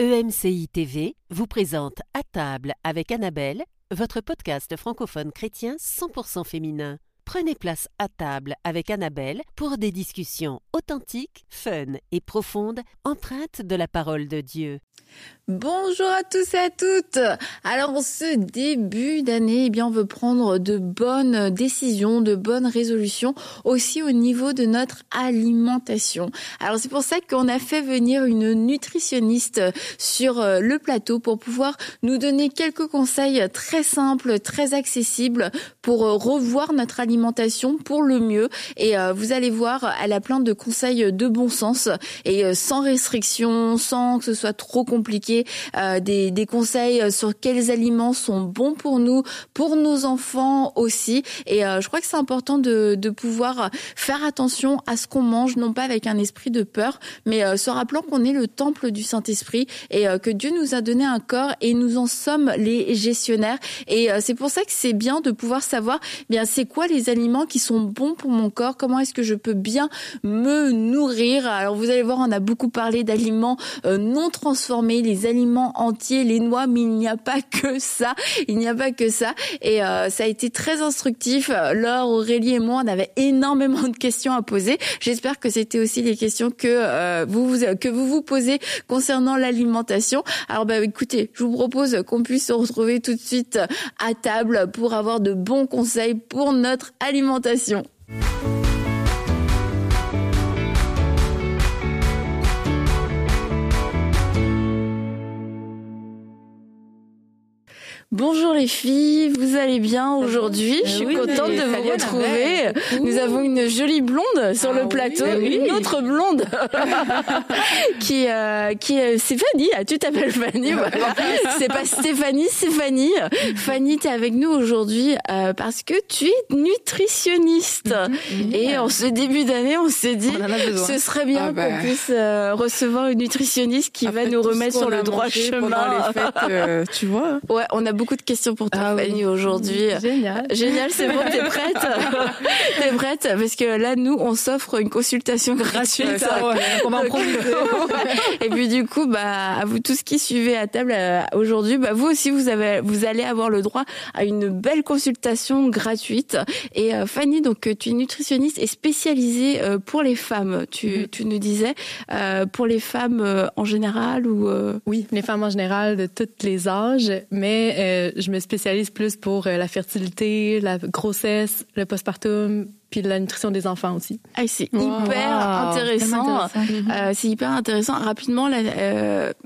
EMCI TV vous présente À table avec Annabelle, votre podcast francophone chrétien 100% féminin. Prenez place à table avec Annabelle pour des discussions authentiques, fun et profondes, empreintes de la parole de Dieu. Bonjour à tous et à toutes. Alors en ce début d'année, eh bien on veut prendre de bonnes décisions, de bonnes résolutions aussi au niveau de notre alimentation. Alors c'est pour ça qu'on a fait venir une nutritionniste sur euh, le plateau pour pouvoir nous donner quelques conseils très simples, très accessibles pour euh, revoir notre alimentation pour le mieux et euh, vous allez voir, elle a plein de conseils de bon sens et sans restriction, sans que ce soit trop compliqué euh, des, des, conseils sur quels aliments sont bons pour nous, pour nos enfants aussi. Et euh, je crois que c'est important de, de, pouvoir faire attention à ce qu'on mange, non pas avec un esprit de peur, mais euh, se rappelant qu'on est le temple du Saint-Esprit et que Dieu nous a donné un corps et nous en sommes les gestionnaires. Et c'est pour ça que c'est bien de pouvoir savoir, eh bien c'est quoi les aliments qui sont bons pour mon corps, comment est-ce que je peux bien me nourrir. Alors vous allez voir, on a beaucoup parlé d'aliments non transformés, les aliments entiers, les noix, mais il n'y a pas que ça. Il n'y a pas que ça. Et euh, ça a été très instructif. Laure, Aurélie et moi, on avait énormément de questions à poser. J'espère que c'était aussi les questions que euh, vous, vous que vous vous posez concernant l'alimentation. Alors bah écoutez, je vous propose qu'on puisse se retrouver tout de suite à table pour avoir de bons conseils pour notre alimentation. Bonjour les filles, vous allez bien aujourd'hui Je suis euh, contente de vous retrouver. Nous avons une jolie blonde sur le ah plateau, une autre blonde qui euh, qui est Fanny. Ah, tu t'appelles Fanny C'est pas Stéphanie, c'est Fanny. Fanny, tu es avec nous aujourd'hui euh, parce que tu es nutritionniste. Mhm. Et en ce début d'année, on s'est dit ce serait bien ah, bah. qu'on puisse recevoir une nutritionniste qui va nous remettre sur le droit chemin. Les fêtes, tu vois. Ouais, on a beaucoup de questions pour toi, ah Fanny, aujourd'hui. Génial. Génial, c'est bon, t'es prête T'es prête Parce que là, nous, on s'offre une consultation gratuite. on va en Et puis du coup, bah, à vous tous qui suivez à table euh, aujourd'hui, bah, vous aussi, vous avez, vous allez avoir le droit à une belle consultation gratuite. Et euh, Fanny, donc, euh, tu es nutritionniste et spécialisée pour les femmes. Tu, mm-hmm. tu nous disais pour les femmes en général ou Oui, les femmes en général de tous les âges, mais euh, je me spécialise plus pour euh, la fertilité, la grossesse, le postpartum, puis la nutrition des enfants aussi. Ah, c'est hyper intéressant. Euh, c'est hyper intéressant. Rapidement,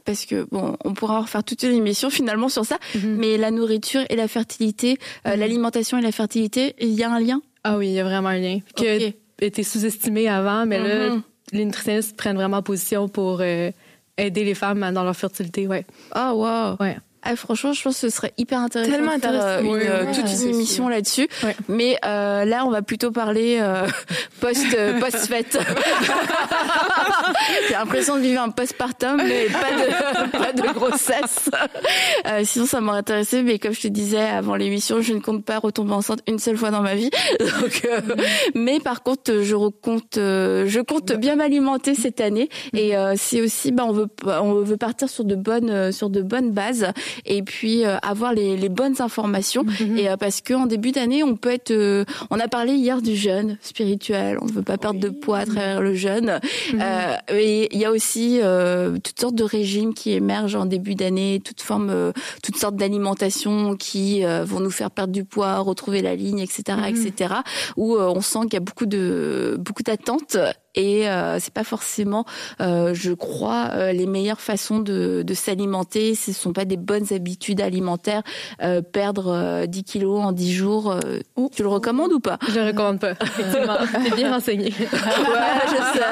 parce que bon, on pourra refaire toute une émission finalement sur ça, mhm. mais la nourriture et la fertilité, mhm. l'alimentation et la fertilité, il y a un lien? Ah oui, il y a vraiment un lien. Qui été sous-estimé avant, mais là, les nutritionnistes prennent vraiment position pour aider les femmes dans leur fertilité, ouais. Ah wow. Ouais. Ah, franchement, je pense que ce serait hyper intéressant Tellement de faire euh, une, euh, toute une émission là-dessus. Mais euh, là, on va plutôt parler euh, post post fête. J'ai l'impression de vivre un postpartum, mais pas de pas de grossesse. sinon, ça m'aurait intéressé, mais comme je te disais avant l'émission, je ne compte pas retomber enceinte une seule fois dans ma vie. Donc, mais par contre, je compte je compte bien m'alimenter cette année. Et c'est aussi, bah, on veut on veut partir sur de bonnes sur de bonnes bases et puis euh, avoir les, les, bonnes informations. Mhm. Et euh, parce qu'en début d'année, on peut être, euh, on a parlé hier du jeûne spirituel. On ne veut pas perdre de poids à travers le jeûne. Mhm. et il y a aussi toutes sortes de régimes qui émergent en début d'année, toutes formes, toutes sortes d'alimentations qui vont nous faire perdre du poids, retrouver la ligne, etc., etc. Où on sent qu'il y a beaucoup de beaucoup d'attentes et euh, c'est pas forcément, euh, je crois, euh, les meilleures façons de, de s'alimenter. Ce sont pas des bonnes habitudes alimentaires. Euh, perdre 10 kilos en 10 jours, tu le recommandes ou pas? Je le recommande pas. Effectivement, t'es bien renseigné. ouais, je sais.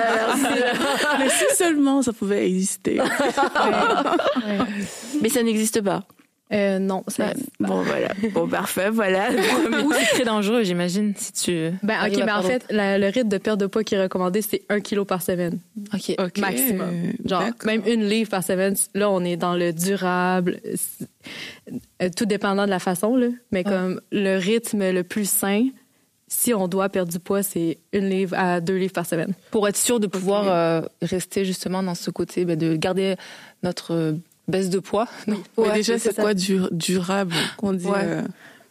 Mais si seulement ça pouvait exister. Mais ça n'existe pas. Euh, non, c'est bon voilà, bon parfait, voilà. Ou c'est très dangereux, j'imagine, si tu. Ben ok, mais en fait, le rythme de perte de poids qui est recommandé, c'est un kilo par semaine. Ok. Maximum. Genre même une livre par semaine. Là, on est dans le durable, euh, tout dépendant de la façon là, mais comme le rythme le plus sain. Si on doit perdre du poids, c'est une livre à deux livres par semaine. Pour être sûr de pouvoir euh, rester justement dans ce côté, ben, de garder notre baisse de poids. Oui. Ouais, déjà, c'est quoi durable qu'on dit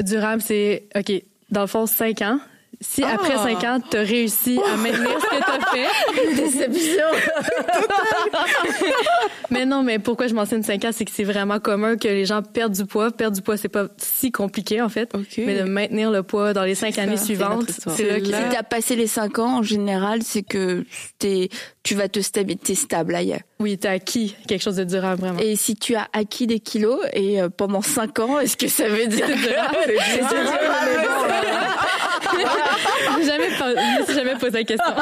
Durable, c'est OK. Dans le fond, 5 ans. Si ah! après 5 ans, tu as réussi à maintenir ce que tu as fait. Déception. mais non, mais pourquoi je mentionne 5 ans, c'est que c'est vraiment commun que les gens perdent du poids. Perdre du poids, c'est pas si compliqué, en fait. Mais de maintenir le poids dans les 5 années suivantes, c'est là que... Si tu as passé les 5 ans, en général, c'est que es, tu vas te stabiliser, stable ailleurs. Oui, tu as acquis quelque chose de durable, vraiment. Et si tu as acquis des kilos et euh, pendant 5 ans, est-ce que ça veut dire que c'est durable? J'ai jamais, me jamais posé la question.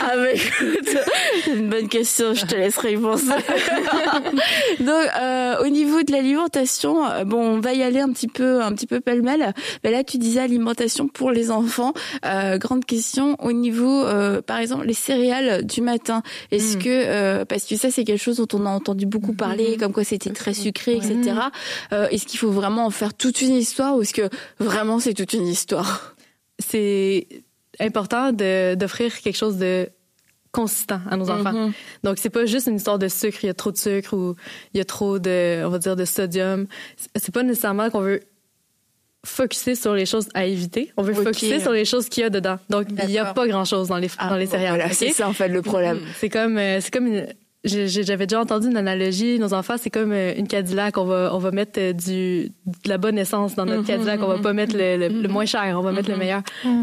Ah bah écoute, c'est une bonne question, je te laisserai y penser. Donc euh, au niveau de l'alimentation, euh, bon, on va y aller un petit peu, un petit peu pêle-mêle. Mais là, tu disais alimentation pour les enfants. Euh, grande question au niveau, euh, par exemple, les céréales du matin. Est-ce mm. que, euh, parce que ça, c'est quelque chose dont on a entendu beaucoup parler, mm-hmm. comme quoi c'était très sucré, etc. Euh, est-ce qu'il faut vraiment en faire toute une histoire ou est-ce que vraiment c'est toute une histoire? C'est important d'offrir quelque chose de consistant à nos enfants. Mm-hmm. Donc c'est pas juste une histoire de sucre, il y a trop de sucre ou il y a trop de on va dire de sodium. C'est pas nécessairement qu'on veut focuser sur les choses à éviter, on veut focuser sur les choses qu'il y a dedans. Donc il y a pas grand-chose dans les ah, dans les céréales. Voilà, c'est ça en fait le problème. C'est comme euh, c'est comme une, j'avais déjà entendu une analogie. Nos enfants, c'est comme euh, une Cadillac. On va, on va mettre euh, du, de la bonne essence dans notre mm-hmm, Cadillac. On va pas mm-hmm. mettre le, le, moins cher. On va mettre le mm-hmm. meilleur.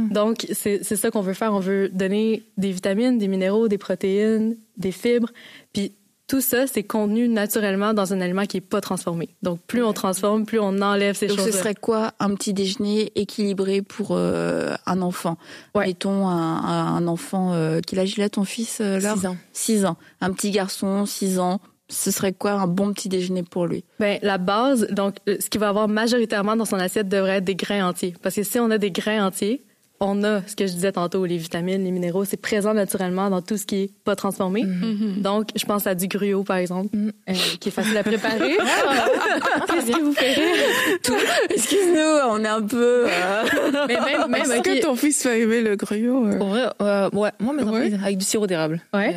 Donc, c'est ça qu'on veut faire. On veut donner des vitamines, des minéraux, des protéines, des fibres. Puis tout ça, c'est contenu naturellement dans un aliment qui est pas transformé. Donc, plus on transforme, plus on enlève ces choses. Donc, ce serait quoi un petit déjeuner équilibré pour euh, un enfant? Ouais. Mettons un, un enfant, euh, quel âge il a ton fils euh, là 6 ans. 6 ans. Un petit garçon, 6 ans. Ce serait quoi un bon petit déjeuner pour lui? Ben la base, donc ce qu'il va avoir majoritairement dans son assiette devrait être des grains entiers. Parce que si on a des grains entiers, on a ce que je disais tantôt, les vitamines, les minéraux, c'est présent naturellement dans tout ce qui est pas transformé. Mm-hmm. Donc, je pense à du gruau, par exemple, mm. euh, qui est facile à préparer. Qu'est-ce qui vous fait rire? Tout. Excuse-nous, on est un peu... Euh... Mais même, même Est-ce que ton fils va aimer le gruau? Euh? ouais, moi, mes ouais. avec du sirop d'érable. Ouais.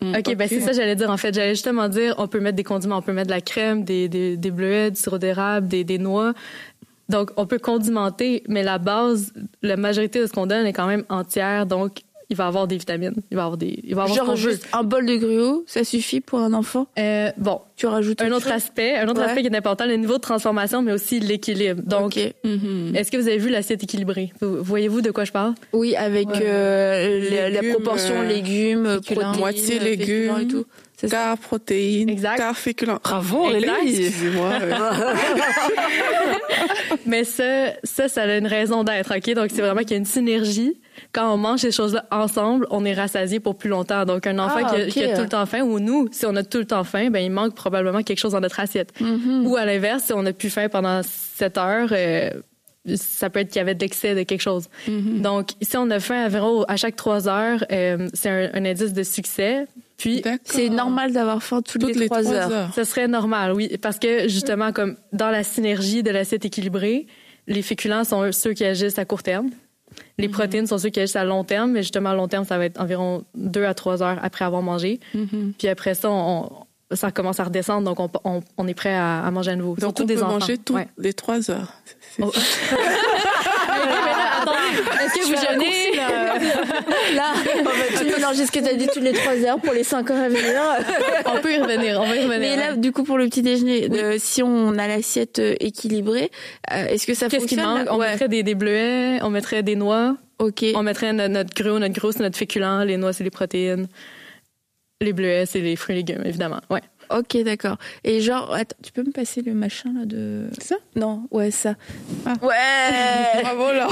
Mm, OK, ben c'est ça j'allais dire en fait. J'allais justement dire on peut mettre des condiments, on peut mettre de la crème, des, des, des bleuets, du sirop d'érable, des, des noix. Donc, on peut condimenter, mais la base, la majorité de ce qu'on donne est quand même entière. Donc, il va avoir des vitamines. Il va avoir des. Il va avoir Genre juste un bol de gruau, ça suffit pour un enfant? Euh, bon, tu rajoutes un autre aspect, un autre aspect qui est important, le niveau de transformation, mais aussi l'équilibre. Donc, mm-hmm. est-ce que vous avez vu l'assiette équilibrée? Voyez-vous de quoi je parle? Oui, avec euh, la proportion euh, légumes, protéines, moitié légumes et tout. Car protéines, exact. car féculents. Bravo, Excusez-moi. Mais ça, ça, ça a une raison d'être, OK? Donc, c'est vraiment qu'il y a une synergie. Quand on mange ces choses-là ensemble, on est rassasié pour plus longtemps. Donc, un enfant ah, qui, a, tout le temps faim, ou nous, si on a tout le temps faim, ben il manque probablement quelque chose dans notre assiette. Mm-hmm. Ou à l'inverse, si on a plus faim pendant 7 heures, euh, ça peut être qu'il y avait de l'excès de quelque chose. Mm-hmm. Donc, si on a faim environ à chaque trois heures, euh, c'est un, indice de succès. Puis, c'est normal d'avoir faim toutes, les trois heures. Ce serait normal, oui, parce que justement, comme dans la synergie de l'assiette équilibrée, les féculents sont ceux qui agissent à court terme. Les mm-hmm. protéines sont ceux qui agissent à long terme, mais justement, à long terme, ça va être environ deux à trois heures après avoir mangé. Mm-hmm. Puis après ça, on, ça commence à redescendre, donc on, on, est prêt à, manger à nouveau. Donc on peut manger toutes les trois heures. Oh. Est-ce que vous jeûnez? Là, tu mélanges ce que tu as dit toutes les trois heures pour les cinq heures à venir. on peut y revenir, on va y revenir. Mais là, du coup, pour le petit déjeuner, si on a l'assiette euh, équilibrée, euh, est-ce que ça Qu'est-ce fonctionne qui manque On mettrait des, des bleuets, on mettrait des noix. Ok. On mettrait notre, notre gruau, notre gros, c'est notre féculent. Les noix, c'est les protéines. Les bleuets, c'est les fruits et légumes, évidemment. Ouais. Ok, d'accord. Et genre, attends, tu peux me passer le machin là de. Ça? Non, ouais, ça. Ah. Ouais Bravo là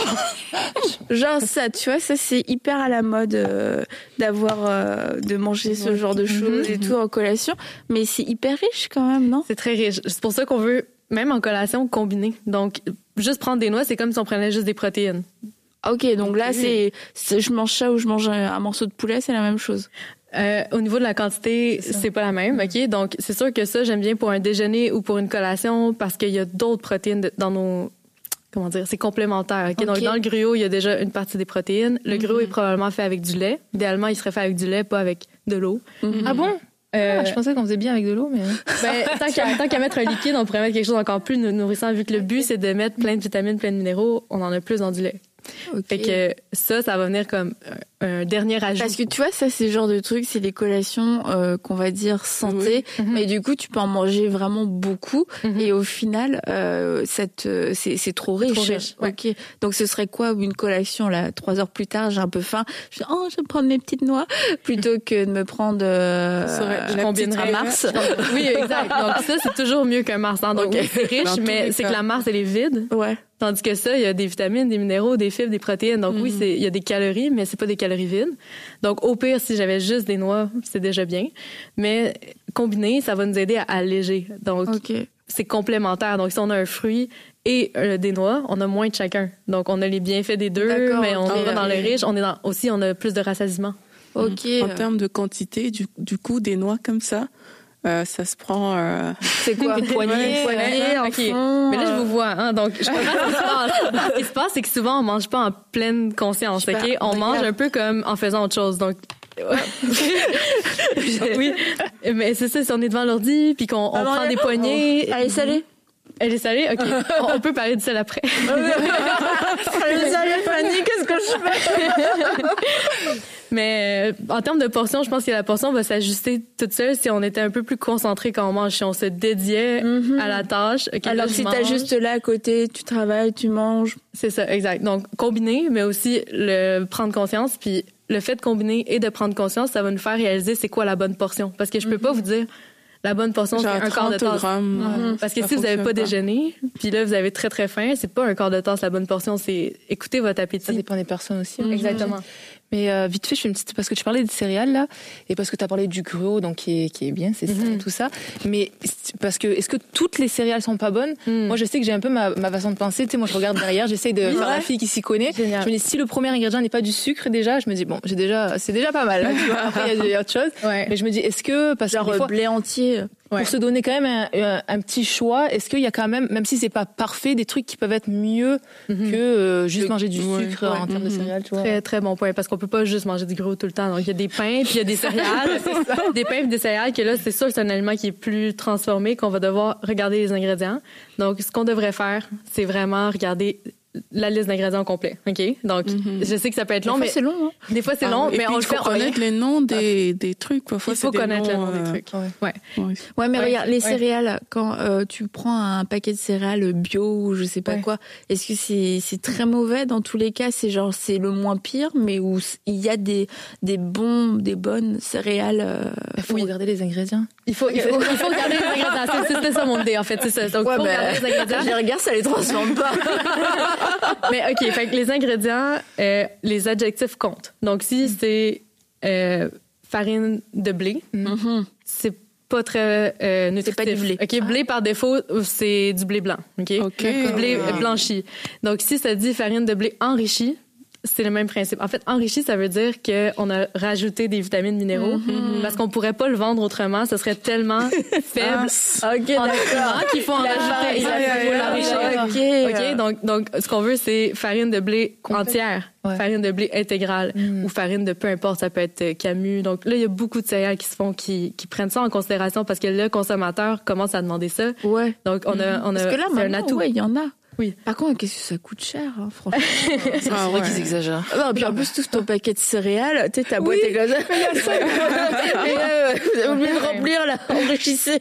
Genre ça, tu vois, ça c'est hyper à la mode euh, d'avoir, euh, de manger ce genre de choses et tout en collation. Mais c'est hyper riche quand même, non? C'est très riche. C'est pour ça qu'on veut, même en collation, combiner. Donc, juste prendre des noix, c'est comme si on prenait juste des protéines. Ok, donc là, c'est, je mange ça ou je mange un morceau de poulet, c'est la même chose. Euh, au niveau de la quantité, c'est pas la même, ok? Donc c'est sûr que ça j'aime bien pour un déjeuner ou pour une collation parce qu'il y a d'autres protéines dans nos comment dire, c'est complémentaire. ok? Donc dans le gruau, il y a déjà une partie des protéines. Le gruau est mhm. probablement fait avec du lait. Idéalement, il serait fait avec du lait, pas avec de l'eau. Mhm. Ah bon? Euh, ah, je pensais qu'on faisait bien avec de l'eau, mais. Ben, tant qu'à mettre un liquide, on pourrait mettre quelque chose encore plus nourrissant, vu que le but, c'est de mettre plein de vitamines, plein de minéraux, on en a plus dans du lait. Fait que ça, ça va venir comme un dernier ajout. Parce que tu vois, ça, c'est le genre de truc, c'est les collations euh, qu'on va dire santé, mhm. mais du coup, tu peux en manger vraiment beaucoup, mhm. et au final, euh, cette, c'est, trop riche. Ok. Donc, ce serait quoi une collation là Trois heures plus tard, j'ai un peu faim. Je dis, oh, je vais prendre mes petites noix plutôt que de me prendre euh, un Mars. oui, exact. Donc ça, c'est toujours mieux qu'un Mars. Hein. Donc c'est riche, mais c'est que la Mars elle est vide. Ouais. Tandis que ça, il y a des vitamines, des minéraux, des fibres, des protéines. Donc oui, mhm. c'est il y a des calories, mais c'est pas des calories vides. Donc au pire, si j'avais juste des noix, c'est déjà bien. Mais combiné, ça va nous aider à alléger. Donc c'est complémentaire. Donc si on a un fruit et euh, des noix, on a moins de chacun. Donc on a les bienfaits des deux, mais on est dans le riche. On est dans aussi, on a plus de rassasiement. Ok. En termes de quantité, du, du coup, des noix comme ça, euh, ça se prend. Euh... C'est quoi Une poignée, poignée en fond, Mais là, je vous vois. Hein, donc, je ce qui se passe. c'est que souvent, on mange pas en pleine conscience. Ok, on mange un peu comme en faisant autre chose. Donc, oui, mais c'est ça. Si on est devant l'ordi, puis qu'on on prend des poignées. Allez, salée? Elle est salée? OK. on peut parler de sel après. Elle est salée, Fanny, qu'est-ce que je fais? Mais euh, en termes de portion, je pense que la portion va s'ajuster toute seule si on était un peu plus concentré quand on mange, si on se dédiait mm-hmm. à la tâche. Alors si t'as juste là à côté, tu travailles, tu manges. C'est ça, exact. Donc combiner, mais aussi le prendre conscience, puis le fait de combiner et de prendre conscience, ça va nous faire réaliser c'est quoi la bonne portion. Parce que je peux pas mm-hmm. vous dire la bonne portion, c'est un quart de tasse. Mhm. Parce que si vous n'avez pas, déjeuné, puis là, vous avez très, très faim, c'est pas un quart de tasse la bonne portion, c'est écouter votre appétit. Ça dépend des personnes aussi. Exactement. Mais euh, vite fait, je fais une petite parce que tu parlais des céréales là et parce que tu as parlé du gruau donc qui est qui est bien, c'est mm tout ça. Mais parce que est-ce que toutes les céréales sont pas bonnes? Mm. Moi, je sais que j'ai un peu ma, ma façon de penser. Tu sais, moi, je regarde derrière, j'essaye de faire la fille qui s'y connaît. Je me dis si le premier ingrédient n'est pas du sucre déjà, je me dis bon, j'ai déjà c'est déjà pas mal. tu vois Après, il y a autre chose. Ouais. Mais je me dis est-ce que parce Genre que fois, blé entier pour se donner quand même un, un, petit choix, est-ce qu'il y a quand même, même si c'est pas parfait, des trucs qui peuvent être mieux mhm. que euh, juste manger du sucre en termes de mhm. céréales, tu vois? Très très bon point parce qu'on peut pas juste manger du gros tout le temps. Donc il y a des pains puis il y a des céréales, des pains et des céréales que là c'est sûr c'est un aliment qui est plus transformé qu'on va devoir regarder les ingrédients. Donc ce qu'on devrait faire, c'est vraiment regarder la liste d'ingrédients complet. OK? Donc, mhm. je sais que ça peut être long, mais. c'est long, hein? Des fois, c'est ah long, mais on le fait. Il faut connaître les noms des, des trucs. Parfois, il faut connaître les noms des trucs. Ouais. Ouais, mais regarde, les céréales, quand euh, tu prends un paquet de céréales bio ou je sais pas quoi, est-ce que c'est, c'est très mauvais? Dans tous les cas? C'est genre, c'est le moins pire, mais où il y a des, des bons, des bonnes céréales. Euh, il faut regarder les ingrédients. Il faut, il faut, il faut regarder les ingrédients. C'est, ça mon idée, en fait. C'est ça. Donc, faut regarder les ingrédients. Je les regarde, ça les transforme pas. Mais OK, fait que les ingrédients, euh, les adjectifs comptent. Donc, si c'est euh, farine de blé, mm-hmm. c'est pas très euh, nutritif. C'est pas du blé. OK, blé par défaut, c'est du blé blanc. OK? Du blé blanchi. Donc, si ça dit farine de blé enrichie, c'est le même principe. En fait, enrichi, ça veut dire qu'on a rajouté des vitamines minéraux mm-hmm. parce qu'on pourrait pas le vendre autrement. Ce serait tellement faible ah, okay, en qu'il faut en rajouter. OK, donc, donc, ce qu'on veut, c'est farine de blé entière. farine de blé intégrale mm. ou farine de peu importe, ça peut être Camus. Donc là, il y a beaucoup de céréales qui se font, qui, qui prennent ça en considération parce que le consommateur commence à demander ça. Ouais. Donc on a, on a, parce que là, un atout. Ouais, il y en a. Oui. Par contre, qu'est-ce que ça coûte cher, hein, franchement. c'est ah, vrai qu'ils exagèrent. Non, puis en plus, tout ton paquet de céréales, tu sais, ta boîte est comme ça. et là, vous avez oublié de remplir, là, enrichissez.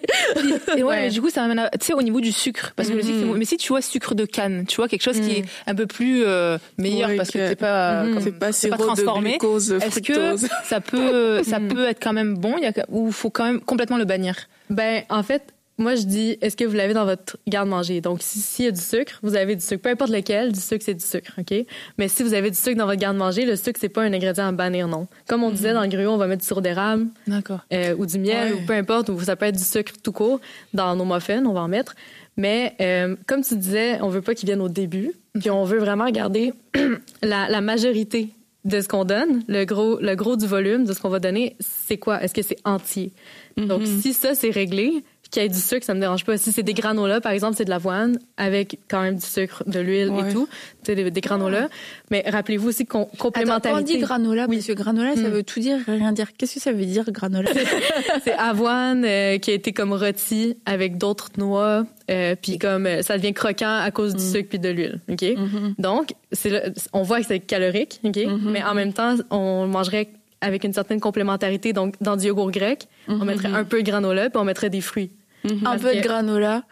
Et ouais, du coup, ça m'amène tu sais, au niveau du sucre. Parce que le sucre, mm. mais si tu vois sucre de canne, tu vois, quelque chose qui est mm. un peu plus euh, meilleur parce que c'est pas, mm. c'est pas, pas transformé. Est-ce que ça peut, ça peut être quand même bon, il y a, ou faut quand même complètement le bannir? Ben, en fait, moi, je dis, est-ce que vous l'avez dans votre garde-manger? Donc, s'il y a du sucre, vous avez du sucre. Peu importe lequel, du sucre, c'est du sucre, OK? Mais si vous avez du sucre dans votre garde-manger, le sucre, c'est pas un ingrédient à bannir, non. Comme on disait mhm. dans le gruau, on va mettre du sirop d'érable. Euh, ou du miel, ou peu importe, ou ça peut être du sucre tout court. Dans nos muffins, on va en mettre. Mais euh, comme tu disais, on veut pas qu'ils viennent au début. Puis on veut vraiment garder la, la majorité de ce qu'on donne, le gros, le gros du volume de ce qu'on va donner, c'est quoi? Est-ce que c'est entier? Donc, mhm. si ça, c'est réglé, qu'il y ait du sucre, ça me dérange pas. Si c'est des granolas, par exemple, c'est de l'avoine avec quand même du sucre, de l'huile et tout. C'est des, des granolas. Mais rappelez-vous aussi qu'on complémentarité. Attends, quand on dit granola, oui. que granola, ça hmm. veut tout dire, rien dire. Qu'est-ce que ça veut dire granola? C'est avoine euh, qui a été comme rôti avec d'autres noix, euh, puis comme euh, ça devient croquant à cause du hmm. sucre puis de l'huile. Ok? Mm-hmm. Donc, c'est on voit que c'est calorique. Ok? Mm-hmm. Mais en même temps, on mangerait avec une certaine complémentarité. Donc, dans du yogourt grec, on mm-hmm. mettrait un peu de granola, puis on mettrait des fruits. Mm-hmm. Un peu de granola.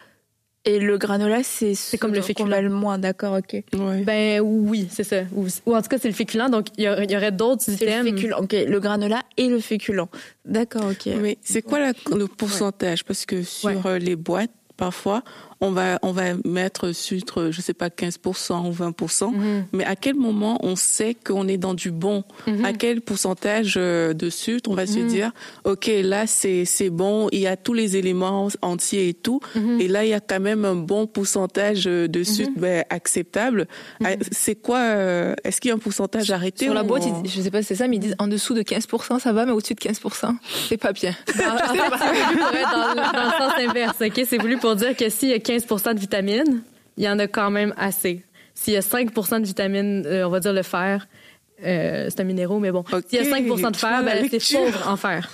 Et le granola, c'est c'est comme le féculent. le moins, d'accord, ok. Ben oui, c'est ça. Ou, en tout cas, c'est le féculent. Donc il y, aurait d'autres items. Le féculent, ok. Le granola et le féculent. D'accord, ok. Mais c'est quoi le pourcentage? Parce que sur euh, les boîtes, parfois, on va on va mettre sucre, je sais pas 15% ou 20%, mhm. mais à quel moment on sait qu'on est dans du bon? Mhm. À quel pourcentage euh, de sucre on va se mhm. dire OK, là c'est c'est bon, il y a tous les éléments entiers et tout et là il y a quand même un bon pourcentage euh, de sucre ben, acceptable. Ah, c'est quoi euh, est-ce qu'il y a un pourcentage arrêté Sur la boîte, je sais pas si c'est ça mais ils disent en dessous de 15% ça va mais au-dessus de 15% c'est pas bien. dans, le sens inverse, OK, c'est voulu pour dire que s'il y a 15% de vitamines, il y en a quand même assez. S'il y a 5% de vitamines, euh, on va dire le fer, euh, c'est un minéraux, mais bon. S'il y a 5% de fer, ben, c'est pauvre en fer.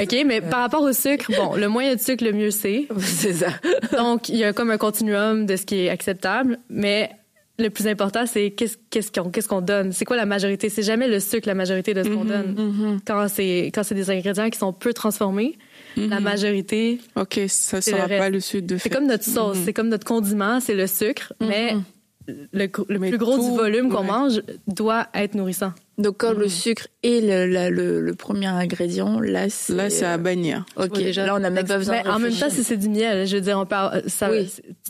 OK? Mais par rapport au sucre, bon, le moins il y a de sucre, le mieux c'est. C'est ça. Donc, il y a comme un continuum de ce qui est acceptable, mais le plus important, c'est qu'est-ce qu'on donne? C'est quoi la majorité? C'est jamais le sucre la majorité de ce qu'on mm-hmm. donne. Quand c'est quand c'est des ingrédients qui sont peu transformés, la mhm. majorité. OK, ça sera pas le sucre de C'est comme notre sauce, mhm. c'est comme notre condiment, c'est le sucre, mhm. mais le, plus gros du volume qu'on mange doit être nourrissant. Donc quand le sucre est le, le, premier ingrédient, là c'est là c'est à bannir. Ok, déjà là on a même pas besoin. en même temps, si c'est du miel, je veux dire, on parle ça.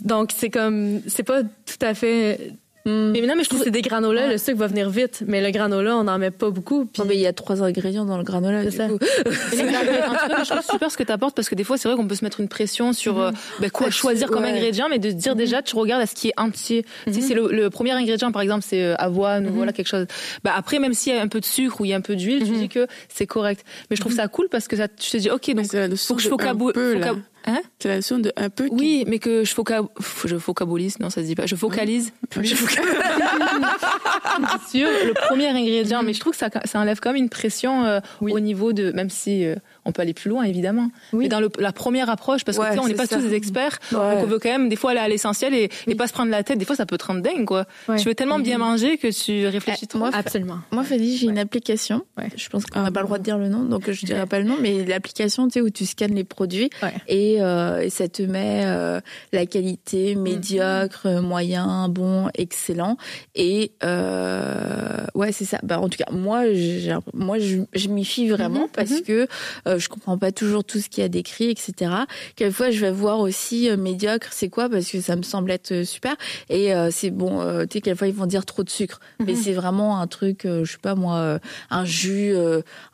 Donc c'est comme c'est pas tout à fait Mm. Mais non, mais je trouve que c'est des granolas, le sucre va venir vite. Mais le granola, on n'en met pas beaucoup. Puis... mais il y a trois ingrédients dans le granola. C'est ça. je trouve super ce que tu apportes parce que des fois, c'est vrai qu'on peut se mettre une pression sur mm-hmm. euh, ben, quoi choisir comme ingrédient, mais de se dire mm-hmm. déjà, tu regardes à ce qui est entier. Si mm-hmm. c'est le, premier ingrédient, par exemple, c'est euh, avoine ou voilà quelque chose. Bah, après, même s'il y a un peu de sucre ou il y a un peu d'huile, tu dis que c'est correct. Mais je trouve ça cool parce que ça, tu te dis, ok, donc faut que je focalise. Hein C'est la notion de un peu. Oui, mais que je, foca... je focalise, non, ça se dit pas. Je focalise. Plus. Je focalise. sur le premier ingrédient, mais je trouve que ça, ça enlève quand même une pression euh, au niveau de, même si euh, on peut aller plus loin évidemment. Oui. Mais dans le, la première approche, parce que on n'est pas tous des experts, donc on veut quand même des fois aller à l'essentiel et, et, pas se prendre la tête. Des fois, ça peut te rendre dingue, quoi. Tu veux tellement bien manger que tu réfléchis trop. Moi, Absolument. Moi, Fadi, j'ai une application. Je pense qu'on n'a pas le droit de dire le nom, donc je dirai pas le nom, mais l'application, tu sais, où tu scannes les produits et, euh, et, ça te met euh, la qualité mm-hmm. médiocre, moyen, bon, excellent. Et euh, ouais, c'est ça. Bah, en tout cas, moi, moi, je, je m'y fie vraiment mm-hmm. parce mm-hmm. que euh, je comprends pas toujours tout ce qu'il y a décrit, etc. Quelquefois, je vais voir aussi euh, médiocre, c'est quoi Parce que ça me semble être euh, super. Et c'est bon, tu sais, quelquefois ils vont dire trop de sucre, mais mhm. c'est vraiment un truc, je sais pas moi, un jus,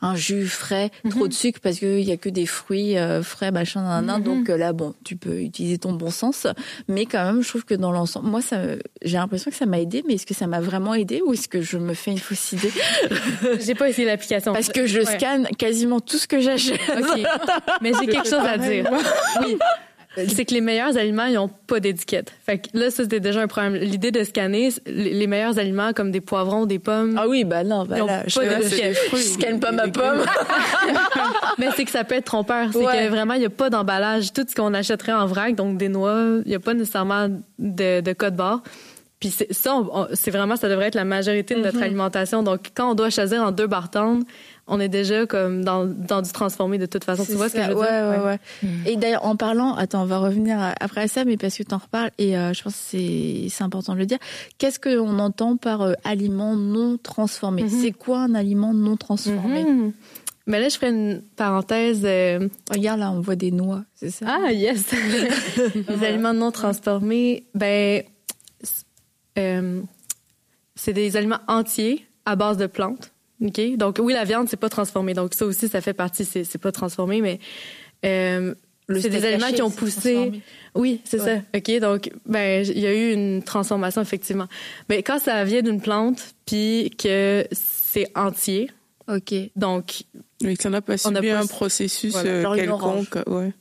un jus frais, mhm. trop de sucre parce qu'il y a que des fruits frais, machin, nan, nan, mhm. Donc là, bon, tu peux utiliser ton bon sens, mais quand même, je trouve que dans l'ensemble, moi, ça, j'ai l'impression que ça m'a aidé, mais est-ce que ça m'a vraiment aidé ou est-ce que je me fais une fausse idée? J'ai pas essayé l'application. Parce que je scanne quasiment tout ce que j'achète. Mais j'ai quelque chose à dire. Oui. C'est que les meilleurs aliments, ils n'ont pas d'étiquette. Fait que là, ça, c'était déjà un problème. L'idée de scanner les meilleurs aliments comme des poivrons, des pommes. Ah oui, bah non, bah là, je, je scanne pas ma pomme. Mais c'est que ça peut être trompeur. C'est que vraiment, il n'y a pas d'emballage. Tout ce qu'on achèterait en vrac, donc des noix, il n'y a pas nécessairement de, de code barre. Puis ça, c'est vraiment, ça devrait être la majorité de notre mm-hmm. alimentation. Donc, quand on doit choisir en deux bartendes, on est déjà comme dans, dans du transformé de toute façon. Tu vois ce que je veux dire? Ouais, ouais, mm. Et d'ailleurs, en parlant, attends, on va revenir après à ça, mais parce que tu en reparles, et euh, je pense que c'est important de le dire. Qu'est-ce qu'on entend par euh, aliment non transformé? Mm-hmm. C'est quoi un aliment non transformé? Mm-hmm. Mais là, je ferai une parenthèse. Euh, Regarde, là, on voit des noix, c'est ça? Ah, yes! les aliments non transformés, ben, c'est des aliments entiers à base de plantes. OK? Donc, oui, la viande, c'est pas transformé. Donc, ça aussi, ça fait partie, c'est pas transformé, mais euh, c'est des aliments qui ont poussé. Oui, c'est ça. OK? Donc, ben, il y a eu une transformation, effectivement. Mais quand ça vient d'une plante, puis que c'est entier. OK. Donc. Oui, ça n'a pas subi un processus euh, quelconque. Ouais.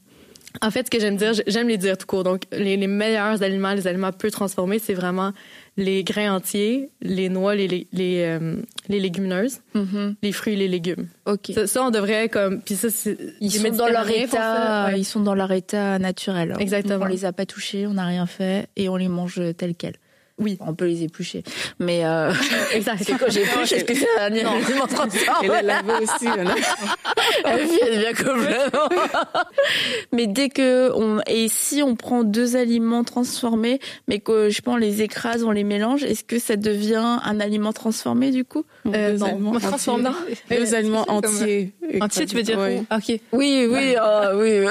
En fait, ce que j'aime dire, j'aime les dire tout court. Donc, les, meilleurs aliments, les aliments peu transformés, c'est vraiment les grains entiers, les noix, les, les, les, euh, légumineuses, mm-hmm. les fruits et les légumes. OK. Ça, on devrait comme puis ça ils sont dans leur état ils sont dans leur état naturel. Exactement. On les a pas touchés, on n'a rien fait et on les mange tels quels. Oui. On peut les éplucher. Mais euh... exact. C'est quand j'épluche, est-ce que c'est un aliment transformé Elle l'a lavé aussi. Elle devient complètement. mais dès que on et si on prend deux aliments transformés, mais que je pense on les écrase, on les mélange, est-ce que ça devient un aliment transformé du coup? Euh, Deux non. aliments transformé. Deux aliments entiers. Entiers, tu veux dire oui. Ok. Oui, oui, oh, oui.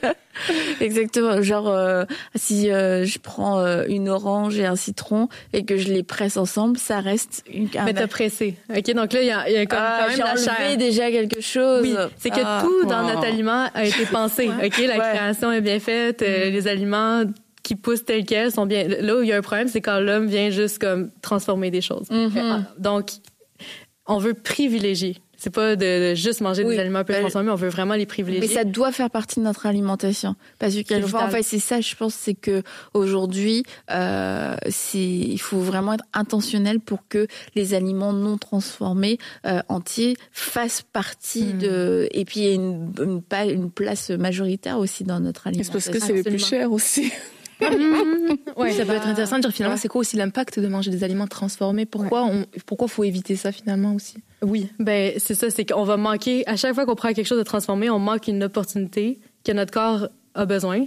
Exactement. Genre, euh, si euh, je prends euh, une orange et un citron et que je les presse ensemble, ça reste une. Mais t'as pressé. Ok, donc là, il y a, y a comme, ah, quand même la chair. déjà quelque chose. Oui, c'est que ah, tout dans notre aliment a été pensé. Ok, la Ouais. création est bien faite, Mm. les aliments qui poussent tels quels sont bien. Là où il y a un problème, c'est quand l'homme vient juste comme transformer des choses. Mhm. Euh, Donc, on veut privilégier. C'est pas de, de juste manger Oui. des aliments peu Ben, transformés, on veut vraiment les privilégier. Mais ça doit faire partie de notre alimentation. Parce que quelquefois, en fait, c'est ça, je pense, c'est que aujourd'hui, euh, c'est, il faut vraiment être intentionnel pour que les aliments non transformés euh, entiers fassent partie Mm. de. Et puis, il y a une, une, une place majoritaire aussi dans notre C'est alimentation. parce que c'est les plus chers aussi. Ouais, ça peut être intéressant de dire finalement Ouais. c'est quoi aussi l'impact de manger des aliments transformés? Pourquoi on pourquoi faut éviter ça finalement aussi? Oui, ben c'est ça, c'est qu'on va manquer à chaque fois qu'on prend quelque chose de transformé, on manque une opportunité que notre corps a besoin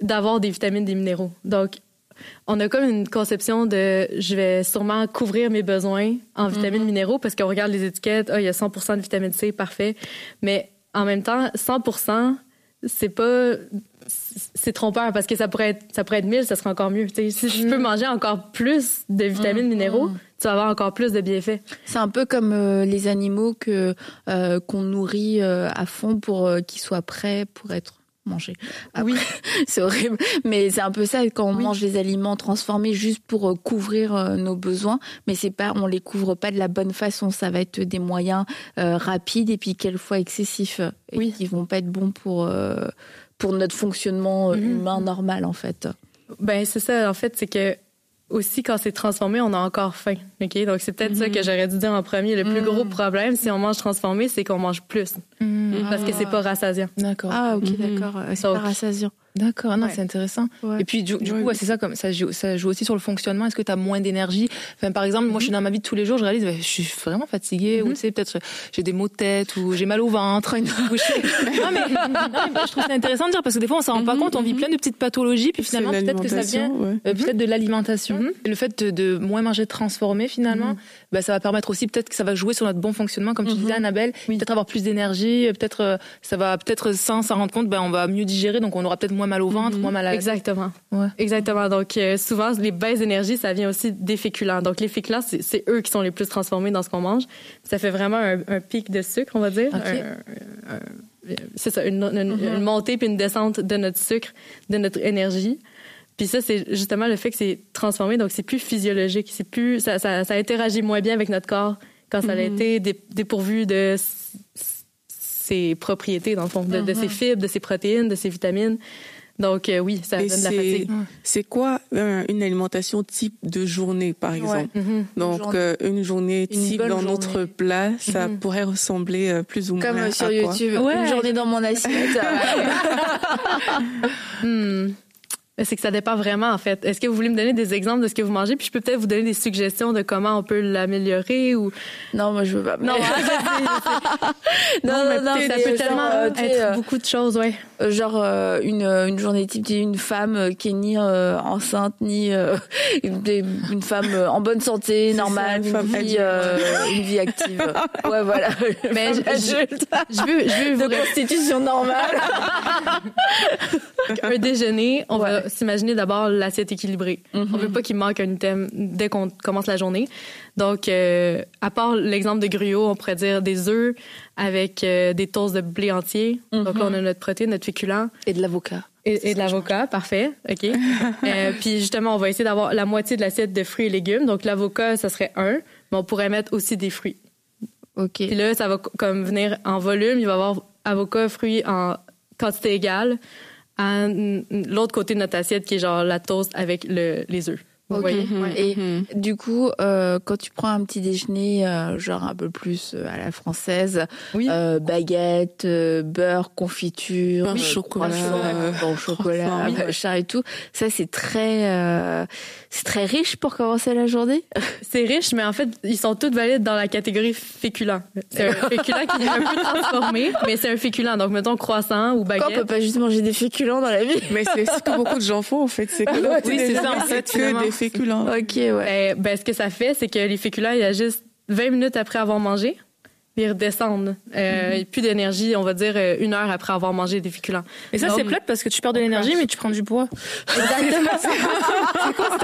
d'avoir des vitamines, des minéraux. Donc on a comme une conception de je vais sûrement couvrir mes besoins en vitamines, minéraux parce qu'on regarde les étiquettes, ah il y a 100% de vitamine C, parfait. Mais en même temps, 100% c'est pas c'est trompeur parce que ça pourrait être ça pourrait être 1000 ça serait encore mieux si je peux manger encore plus de vitamines minéraux tu vas avoir encore plus de bienfaits C'est un peu comme euh, les animaux que euh, qu'on nourrit euh, à fond pour qu'ils soient prêts pour être mangés. Après, Oui. c'est horrible, mais c'est un peu ça quand on Oui. mange des aliments transformés juste pour couvrir nos besoins, mais c'est pas, on les couvre pas de la bonne façon. Ça va être des moyens rapides et puis quelquefois excessifs et Oui. qui vont pas être bons pour pour notre fonctionnement euh, Mhm. humain normal en fait. Ben c'est ça en fait, c'est que aussi quand c'est transformé, on a encore faim. OK? Donc c'est peut-être ça que j'aurais dû dire en premier, le plus gros problème si on mange transformé, c'est qu'on mange plus parce que c'est pas rassasiant. d'accord Ah ok Mhm. d'accord, c'est pas rassasiant. D'accord, non, Ouais. c'est intéressant. Ouais. Et puis, du, coup, ouais, c'est ça, comme ça joue, ça joue aussi sur le fonctionnement. Est-ce que tu as moins d'énergie? Enfin, par exemple, moi, je suis dans ma vie de tous les jours, je réalise, ben, je suis vraiment fatiguée, ou tu sais, peut-être j'ai des maux de tête, ou j'ai mal au ventre. ou je- non, mais, non, mais je trouve ça intéressant de dire, parce que des fois, on s'en rend pas compte, on vit plein de petites pathologies, puis finalement, peut-être que ça vient euh, peut-être de l'alimentation. Le fait de, de moins manger transformé, finalement, bah, ça va permettre aussi, peut-être que ça va jouer sur notre bon fonctionnement, comme tu disais, Annabelle, peut-être avoir plus d'énergie, euh, peut-être, euh, ça va, peut-être sans s'en rendre compte, ben, on va mieux digérer, donc on aura peut-être moins mal au ventre, moins mal à la Exactement. Ouais. Exactement. Donc, euh, souvent, les baisses d'énergie, ça vient aussi des féculents. Donc, les féculents, c'est eux qui sont les plus transformés dans ce qu'on mange. Ça fait vraiment un, un pic de sucre, on va dire. OK. Un- un- c'est ça, une, une- une montée puis une descente de notre sucre, de notre énergie. Puis ça, c'est justement le fait que c'est transformé, donc c'est plus physiologique. C'est plus, ça, ça, ça interagit moins bien avec notre corps quand ça a été dé- dépourvu de ses propriétés, dans le fond, de, de ses fibres, de ses protéines, de ses vitamines. Donc euh, oui, ça Et donne de la fatigue. c'est quoi euh, une alimentation type de journée, par exemple? Mhm. Donc journée. euh, une journée type dans notre plat, ça pourrait ressembler euh, plus ou moins Comme à sur quoi? YouTube, Ouais. une journée dans mon assiette. Hmm. C'est que ça dépend vraiment, en fait. Est-ce que vous voulez me donner des exemples de ce que vous mangez? Puis je peux peut-être vous donner des suggestions de comment on peut l'améliorer ou... non, moi je veux pas. Non, non, non, non, ça peut tellement euh, être euh, beaucoup de choses, ouais. euh, genre euh, une une journée type d'une femme qui est ni euh, enceinte ni euh, une, une femme en bonne santé, normale, une une, vie euh, une vie active. Ouais, voilà. Mais je- je- veux, je veux de vous constitution normale. un déjeuner, on va s'imaginer d'abord l'assiette équilibrée. On veut pas qu'il manque un item dès qu'on commence la journée. Donc, euh, à part l'exemple de gruau, on pourrait dire des œufs avec euh, des toasts de blé entier. Donc là, on a notre protéine, notre féculent. Et de l'avocat. Et, et de l'avocat, parfait, ok. Euh, puis justement, on va essayer d'avoir la moitié de l'assiette de fruits et légumes. Donc l'avocat, ça serait un, mais on pourrait mettre aussi des fruits. Ok. Puis là, ça va co- comme venir en volume. Il va y avoir avocat, fruits en quantité égale à l'autre côté de notre assiette qui est genre la toast avec le, les œufs. Et mhm. du coup, euh, quand tu prends un petit déjeuner, euh, genre un peu plus euh, à la française, oui. euh, baguette, euh, beurre, confiture, pain chocolat, bon chocolat, machin et tout, ça c'est très, c'est très riche pour commencer la journée. C'est riche, mais en fait, ils sont tous valides dans la catégorie féculent. C'est un féculent qui est un peu transformé, mais c'est un féculent. Donc mettons croissant ou baguette. Pourquoi on peut pas juste manger des féculents dans la vie? Mais c'est ce que beaucoup de gens font en fait. C'est que oui, c'est ça en fait. Que des féculents. Ok, ouais. Ben, ben, ce que ça fait, c'est que les féculents, il y a juste 20 minutes après avoir mangé, ils redescendent. Euh, mm-hmm. Plus d'énergie, on va dire euh, une heure après avoir mangé des féculents. Et ça, c'est plate parce que tu perds de l'énergie, mais tu prends du poids. Exactement. c'est quoi cette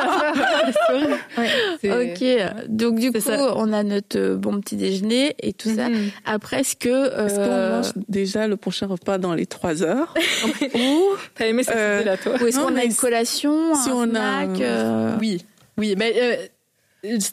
affaire? Ok. Donc du coup, ça. on a notre euh, bon petit déjeuner et tout ça. Mm-hmm. Après, est-ce que euh... est-ce qu'on mange déjà le prochain repas dans les trois heures? Ou t'as aimé cette euh, là toi? Ou est-ce qu'on a une collation, si un on snack, a... Oui. Oui, mais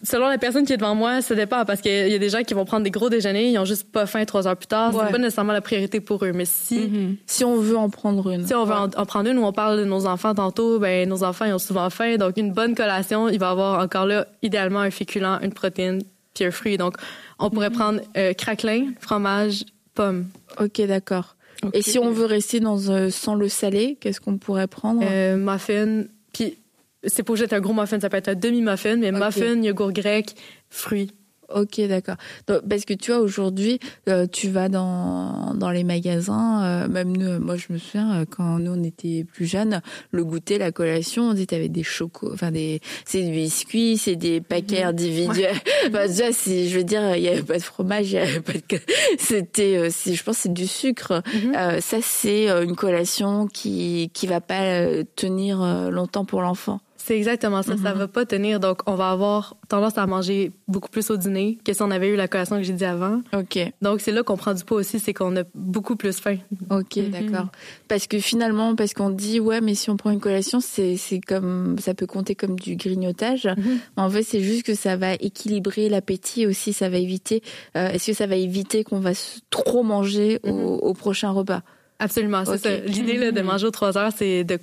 selon la personne qui est devant moi, ça dépend parce qu'il y a des gens qui vont prendre des gros déjeuners, ils ont juste pas faim trois heures plus tard. Ouais. C'est pas nécessairement la priorité pour eux. Mais si mm-hmm. si on veut en prendre une, si on veut en, en, prendre une, ou on parle de nos enfants tantôt, ben nos enfants ils ont souvent faim, donc une bonne collation, il va avoir encore là idéalement un féculent, une protéine, puis un fruit. Donc on pourrait mm-hmm. prendre euh, craquelin, fromage, pomme. Ok, d'accord. Okay. Et si on veut rester dans euh, sans le salé, qu'est-ce qu'on pourrait prendre? Euh, Muffin, puis c'est pour jeter un gros muffin, ça peut être un demi-muffin, mais okay. muffin, yogourt grec, fruits. Ok, d'accord. Parce que tu vois, aujourd'hui, euh, tu vas dans, dans les magasins, euh, même nous, moi je me souviens, euh, quand nous on était plus jeunes, le goûter, la collation, on disait t'avais des chocos, enfin des, c'est des biscuits, c'est des paquets mmh. individuels. Ouais. Enfin, déjà, si, je veux dire, il y avait pas de fromage, il y avait pas de, c'était, euh, je pense, c'est du sucre. Mmh. ça, c'est une collation qui, qui va pas tenir longtemps pour l'enfant. C'est exactement ça. Mm -hmm. Ça va pas tenir. Donc, on va avoir tendance à manger beaucoup plus au dîner que si on avait eu la collation que j'ai dit avant. OK. Donc, c'est là qu'on prend du poids aussi, c'est qu'on a beaucoup plus faim. OK, mm -hmm. d'accord. Parce que finalement, parce qu'on dit, ouais, mais si on prend une collation, c'est, comme, ça peut compter comme du grignotage. Mm -hmm. Mais en fait, c'est juste que ça va équilibrer l'appétit aussi. Ça va éviter, euh, est-ce que ça va éviter qu'on va trop manger au, au prochain repas? Absolument, c'est okay. ça. L'idée là, de manger aux trois heures, c'est de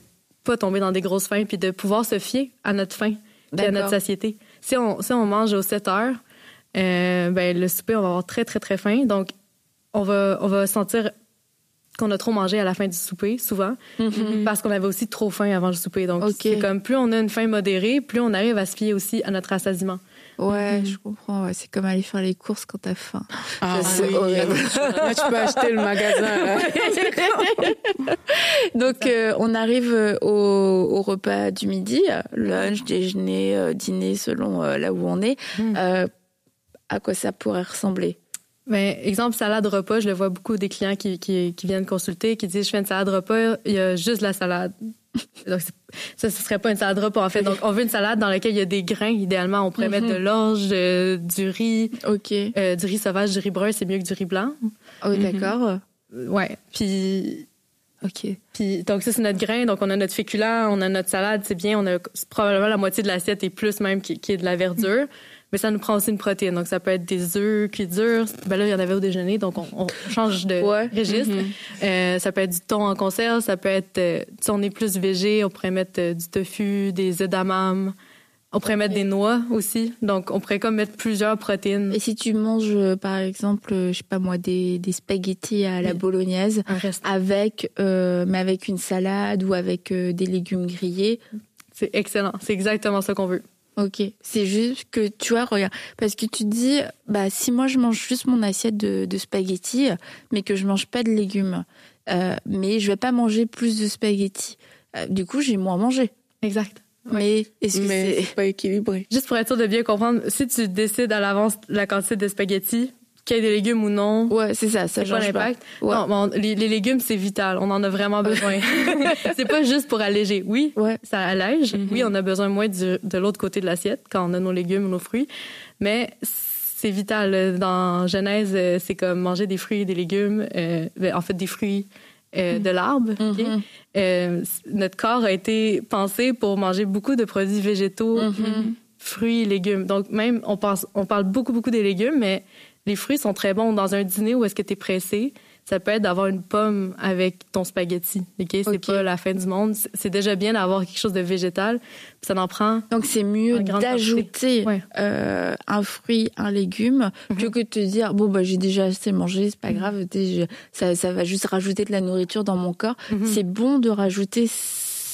pas tomber dans des grosses faims puis de pouvoir se fier à notre faim et à notre satiété. Si on, si on mange aux 7 heures, euh, ben, le souper, on va avoir très, très, très faim. Donc, on va, on va sentir qu'on a trop mangé à la fin du souper, souvent, mm -hmm. parce qu'on avait aussi trop faim avant le souper. Donc, okay. c'est comme plus on a une faim modérée, plus on arrive à se fier aussi à notre rassasiement. Ouais, mmh. je comprends. Ouais. C'est comme aller faire les courses quand t'as faim. Ah c'est oui. horrible. Là, tu peux acheter le magasin. Là. Donc, euh, on arrive euh, au, au, repas du midi, lunch, déjeuner, euh, dîner, selon euh, là où on est. Mmh. à quoi ça pourrait ressembler? Ben, exemple, salade repas, je le vois beaucoup des clients qui, qui, qui viennent consulter, qui disent, je fais une salade repas, il y a juste la salade. Donc, ça, ce serait pas une salade repas, en fait. Donc, on veut une salade dans laquelle il y a des grains. Idéalement, on pourrait mm -hmm. mettre de l'orge, euh, du riz. OK. Euh, du riz sauvage, du riz brun, c'est mieux que du riz blanc. Oh, mm -hmm. d'accord. Ouais. Puis. OK. Puis, donc, ça, c'est notre grain. Donc, on a notre féculent, on a notre salade, c'est bien. On a probablement la moitié de l'assiette et plus même qui, qui, est de la verdure. Mm -hmm mais ça nous prend aussi une protéine. Donc, ça peut être des œufs cuits durs. Ben là, il y en avait au déjeuner, donc on, on change de ouais. registre. Mm -hmm. euh, ça peut être du thon en conserve, ça peut être, euh, si on est plus végé, on pourrait mettre euh, du tofu, des œufs d'amam. On pourrait mettre des noix aussi. Donc, on pourrait comme mettre plusieurs protéines. Et si tu manges, par exemple, je sais pas moi, des, des spaghettis à la bolognaise, avec, euh, mais avec une salade ou avec euh, des légumes grillés. C'est excellent. C'est exactement ce qu'on veut. Ok, c'est juste que tu vois, regarde, parce que tu dis, bah si moi je mange juste mon assiette de, de spaghettis, mais que je mange pas de légumes, euh, mais je vais pas manger plus de spaghettis, euh, du coup j'ai moins mangé. Exact. Mais est-ce que c'est pas équilibré Juste pour être sûr de bien comprendre, si tu décides à l'avance la quantité de spaghettis, qu'il y ait des légumes ou non. Ouais, c'est ça, ça change pas l'impact? Ouais. Non, les, les, légumes, c'est vital. On en a vraiment besoin. c'est pas juste pour alléger. Oui, ouais. ça allège. Mm -hmm. Oui, on a besoin moins du, de l'autre côté de l'assiette quand on a nos légumes nos fruits. Mais c'est vital. Dans Genèse, euh, c'est comme manger des fruits et des légumes. Euh, en fait, des fruits euh, de l'arbre. Mm -hmm. euh, notre corps a été pensé pour manger beaucoup de produits végétaux, fruits, légumes. Donc, même, on, pense, on parle beaucoup, beaucoup des légumes, mais les fruits sont très bons dans un dîner où est-ce que tu es pressé. ça peut être d'avoir une pomme avec ton spaghetti. Ok, c'est pas la fin du monde. C'est déjà bien d'avoir quelque chose de végétal. ça en prend. Donc c'est mieux d'ajouter euh, un fruit, un légume, mhm. plutôt que de te dire bon bah j'ai déjà assez mangé, c'est pas mhm. grave, ça, ça va juste rajouter de la nourriture dans mon corps. Mhm. C'est bon de rajouter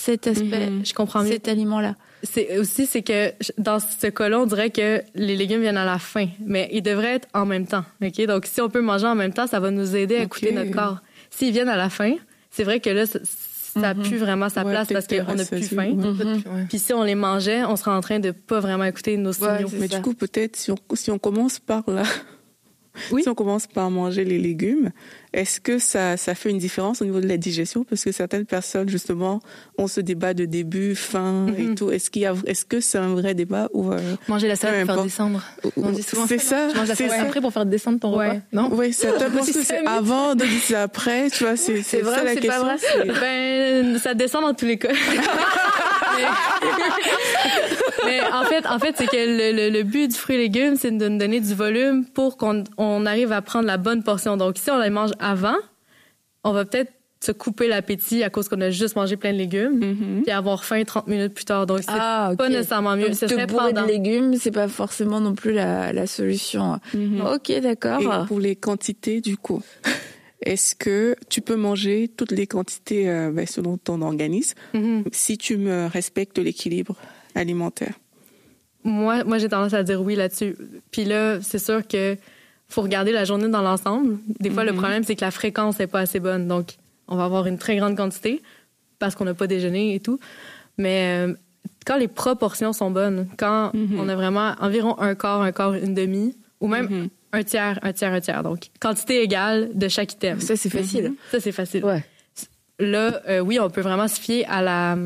cet aspect, je comprends cet aliment-là. C'est aussi c'est que dans ce cas-là, on dirait que les légumes viennent à la fin, mais ils devraient être en même temps. Ok, donc si on peut manger en même temps, ça va nous aider à écouter notre corps. S'ils viennent à la fin, c'est vrai que là, ça n'a plus vraiment sa place parce qu'on n'a plus faim. Mm-hmm. Puis si on les mangeait, on serait en train de pas vraiment écouter nos signaux. mais du coup, peut-être si on, si on commence par là, si on commence par manger les légumes, est-ce que ça, ça fait une différence au niveau de la digestion? Parce que certaines personnes, justement, ont ce débat de début, fin et mhm. tout. Est-ce qu'il a, est-ce que c'est un vrai débat ou euh, manger la salade pour faire descendre On dit souvent c'est ça. Manges la salade après pour faire descendre ton repas. Non? Oui, certains pensent que c'est avant, d'autres disent après. Tu vois, c'est c'est vrai, la question. Pas vrai, ben, ça descend dans tous les cas. Mais en fait, en fait, c'est que le, le, but du fruit et légumes, c'est de nous donner du volume pour qu'on on arrive à prendre la bonne portion. Donc, si on les mange avant, on va peut-être se couper l'appétit à cause qu'on a juste mangé plein de légumes, mm-hmm. puis avoir faim 30 minutes plus tard. Donc, c'est ah, pas nécessairement mieux. Ce serait bourrer de légumes, c'est pas forcément non plus la, la solution. Mm-hmm. Ok, d'accord. Et pour les quantités, du coup, est-ce que tu peux manger toutes les quantités euh, ben, selon ton organisme mm-hmm. si tu me respectes l'équilibre alimentaire? Moi, moi j'ai tendance à dire oui là-dessus. Puis là, c'est sûr que faut regarder la journée dans l'ensemble. Des fois, le mm-hmm. problème, c'est que la fréquence n'est pas assez bonne. Donc, on va avoir une très grande quantité parce qu'on n'a pas déjeuné et tout. Mais euh, quand les proportions sont bonnes, quand mm-hmm. on a vraiment environ un quart, un quart, une demi, ou même un tiers, un tiers, un tiers. Donc, quantité égale de chaque item. Ça, c'est facile. Ça, c'est facile. Ouais. Là, euh, oui, on peut vraiment se fier à la,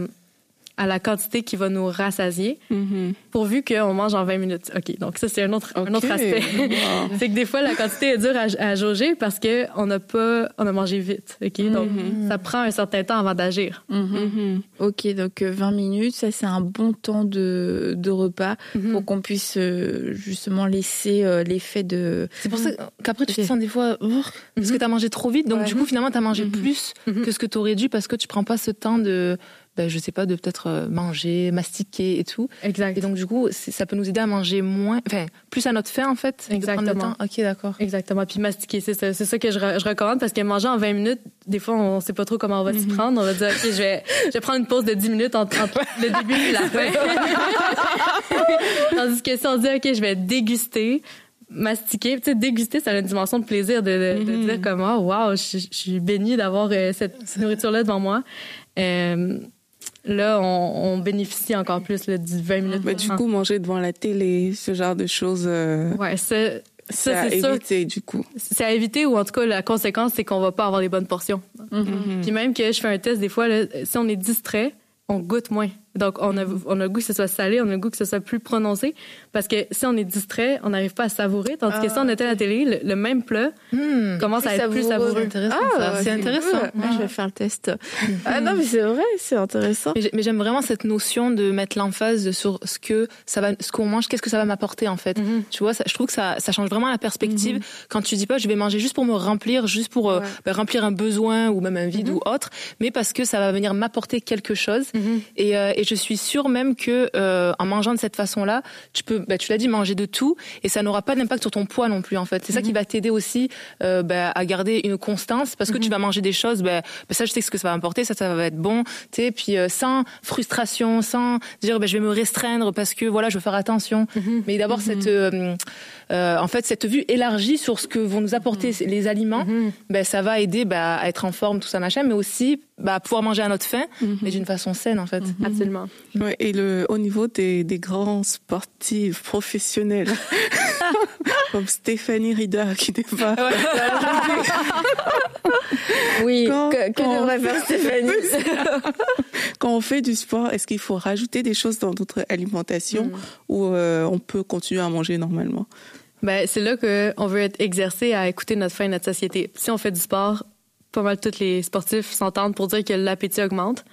à la quantité qui va nous rassasier, mm-hmm. pourvu qu'on mange en 20 minutes. OK, donc ça, c'est un autre, un autre aspect. c'est que des fois, la quantité est dure à, jauger parce qu'on n'a pas, on a mangé vite. OK, donc mm-hmm. ça prend un certain temps avant d'agir. Mm-hmm. OK, donc 20 euh, minutes, ça, c'est un bon temps de, de repas pour qu'on puisse euh, justement laisser euh, l'effet de... C'est pour ça qu'après, tu te sens des fois... Parce que tu as mangé trop vite, donc du coup, finalement, tu as mangé plus que ce que tu aurais dû parce que tu prends pas ce temps de ben, je sais pas, de peut-être euh, manger, mastiquer et tout. Exact. Et donc, du coup, ça peut nous aider à manger moins, enfin, plus à notre faim, en fait. Exactement. Ok, d'accord. Exactement. Puis mastiquer, c'est ça, c'est ça que je, je, recommande parce que manger en 20 minutes, des fois, on sait pas trop comment on va s'y mhm. prendre. On va dire, OK, je vais, je vais prendre une pause de 10 minutes entre, le début et la fin. Tandis que si on dit, OK, je vais déguster, mastiquer, tu sais, déguster, ça a une dimension de plaisir de, de, mhm. dire comme, oh, wow, je, je suis bénie d'avoir euh, cette nourriture-là devant moi. Euh, Là, on, bénéficie encore plus là, du 20 minutes. Mais du coup, manger devant la télé, ce genre de choses. Euh, ouais, ça, ça, c'est éviter, du coup. C'est à éviter ou en tout cas, la conséquence, c'est qu'on va pas avoir les bonnes portions. Mm-hmm. Puis même que je fais un test, des fois, si on est distrait, on goûte moins. Donc, on a, on a le goût que ce soit salé, on a le goût que ce soit plus prononcé. Parce que si on est distrait, on n'arrive pas à savourer. Tandis que si on était à la télé, le, même plat hmm. commence à être plus savoureux. Ah, c'est intéressant. je vais faire le test. Ah non, mais c'est vrai, c'est intéressant. Mais j'aime vraiment cette notion de mettre l'emphase sur ce que ça va, ce qu'on mange, qu'est-ce que ça va m'apporter en fait. Mm-hmm. Tu vois, ça, je trouve que ça, ça change vraiment la perspective mm-hmm. quand tu dis pas je vais manger juste pour me remplir, juste pour euh, ben, remplir un besoin ou même un vide mm-hmm. ou autre, mais parce que ça va venir m'apporter quelque chose. Et, euh, et je suis sûre même que euh, en mangeant de cette façon-là, tu peux, bah, tu l'as dit, manger de tout et ça n'aura pas d'impact sur ton poids non plus en fait. C'est ça qui mhm. va t'aider aussi euh, bah, à garder une constance parce que tu mhm. vas manger des choses. Bah, bah, ça, je sais ce que ça va m'apporter, ça, ça va être bon. Tu sais, puis euh, sans frustration, sans dire bah, je vais me restreindre parce que voilà, je veux faire attention. Mhm. Mais d'abord cette, en fait, cette vue élargie sur ce que vont nous apporter les aliments, ça va aider à être en forme, tout ça machin, mais aussi bah, pouvoir manger à notre faim, mais d'une façon saine en fait. Absolument. Ouais, et le, au niveau des, des grands sportifs professionnels, comme Stéphanie Rida qui n'est pas. oui, que, devrait faire Stéphanie Quand on fait du sport, est-ce qu'il faut rajouter des choses dans notre alimentation mm. ou euh, on peut continuer à manger normalement? Ben, c'est là qu'on veut être exercé à écouter notre faim et notre satiété. Si on fait du sport, pas mal tous les sportifs s'entendent pour dire que l'appétit augmente.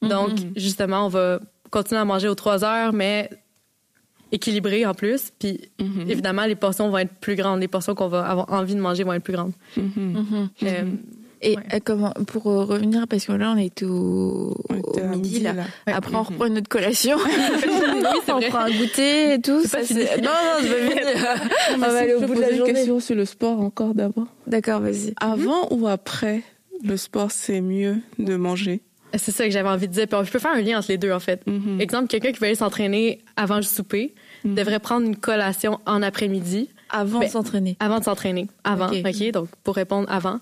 Donc, mm-hmm. justement, on va continuer à manger aux trois heures, mais équilibré en plus. Puis Mhm. évidemment, les portions vont être plus grandes. Les portions qu'on va avoir envie de manger vont être plus grandes. Mhm. Euh, Et Ouais. euh, comment pour euh, revenir parce que là on est au, On au était midi, midi, là. là. Après on Mhm. reprend notre collation. c'est on prend un goûter et tout. Ça, Non non c'est pas fini. on va aller je au bout de la une journée. question sur le sport encore d'abord. D'accord vas-y. Avant ou après le sport, c'est mieux de manger. C'est ça que j'avais envie de dire. Puis je peux faire un lien entre les deux, en fait. Mhm. Exemple, quelqu'un qui veut aller s'entraîner avant le souper Mhm. devrait prendre une collation en après-midi Avant Ben, de s'entraîner. avant de s'entraîner. Avant, Ok. OK? Donc, pour répondre avant.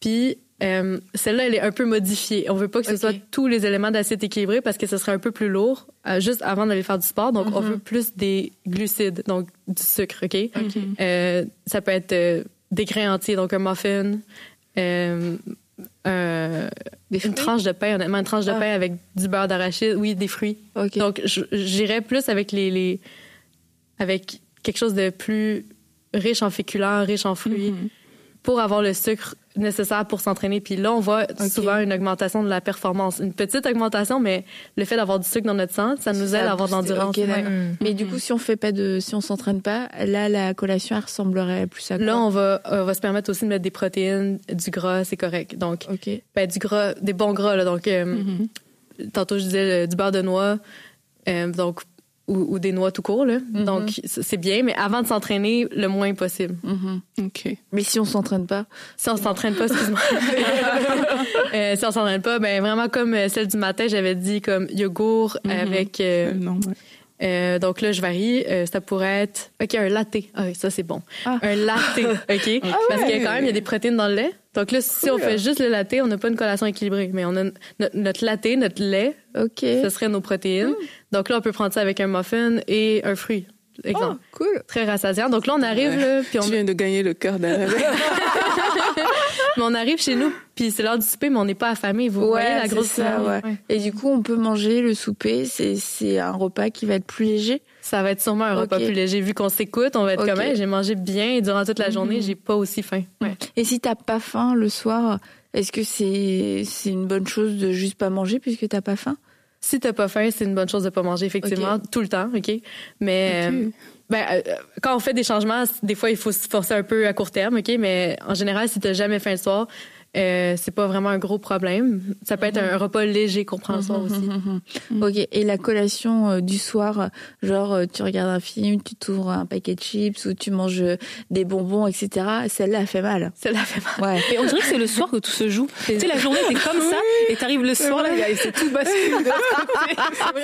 Puis, euh, celle-là, elle est un peu modifiée. On veut pas que ce soit tous les éléments d'assiette équilibré parce que ce serait un peu plus lourd euh, juste avant d'aller faire du sport. Donc, on Mhm. veut plus des glucides, donc du sucre, OK? Ok. Euh, ça peut être euh, des grains entiers, donc un muffin, euh, Des une tranche de pain, honnêtement, une tranche de Ah. pain avec du beurre d'arachide, oui, des fruits. Donc, j'irais plus avec les, les- avec quelque chose de plus riche en féculents, riche en fruits, Mhm. Pour avoir le sucre nécessaire pour s'entraîner. Puis là, on voit souvent une augmentation de la performance. Une petite augmentation, mais le fait d'avoir du sucre dans notre sang, ça nous Ça aide à avoir de l'endurance. Ouais. d'accord. Mais du coup si on fait pas de si on s'entraîne pas là la collation elle ressemblerait plus à quoi? Là, on va, on va se permettre aussi de mettre des protéines, du gras, c'est correct. Donc, ben, du gras, des bons gras. Là, donc, euh, Mhm. tantôt, je disais le- du beurre de noix, euh, donc, ou, ou des noix tout court. Là. Mhm. Donc, c'est bien, mais avant de s'entraîner, le moins possible. Mhm. Ok. Mais si on s'entraîne pas? Si on s'entraîne pas, excuse-moi. Euh, si on s'entraîne pas, ben vraiment comme euh, celle du matin, j'avais dit comme yogourt Mhm. avec. Euh, non, ouais. Euh, donc là, je varie. Euh, ça pourrait être. OK, un latte. Ah, oui, ça, c'est bon. Ah. Un latte. OK? Parce que quand même, il y a des protéines dans le lait. Donc là, si on fait juste le latte, on n'a pas une collation équilibrée. Mais on a notre, notre latte, notre lait, Ok. ce serait nos protéines. Donc là, on peut prendre ça avec un muffin et un fruit. Oh, Exemple. cool. Très rassasiant. Donc là, on arrive, Ouais. là, puis on, Tu viens de gagner le cœur d'un mais on arrive chez nous, puis c'est l'heure du souper, mais on n'est pas affamé. Vous Ouais, voyez la grosse ça, ouais. Et du coup, on peut manger le souper. C'est un repas qui va être plus léger. Ça va être sûrement un repas plus léger. Vu qu'on s'écoute, on va être comme, Hey, j'ai mangé bien et durant toute la journée, Mhm. j'ai pas aussi faim. Et si t'as pas faim le soir, est-ce que c'est c'est une bonne chose de juste pas manger puisque t'as pas faim? Si t'as pas faim, c'est une bonne chose de pas manger, effectivement, tout le temps, OK? Mais euh, ben, euh, quand on fait des changements, des fois, il faut se forcer un peu à court terme, OK? Mais en général, si t'as jamais faim le soir, euh, c'est pas vraiment un gros problème. Ça peut être un repas léger qu'on prend le soir aussi. Mhm. Ok. Et la collation euh, du soir, genre euh, tu regardes un film, tu t'ouvres un paquet de chips ou tu manges des bonbons, etc. Celle-là elle fait mal. Celle-là fait mal. Ouais. Mais on dirait que c'est le soir que tout se joue. Tu sais, la journée, t'es comme ça, et t'arrives le soir, là, et c'est tout bascule.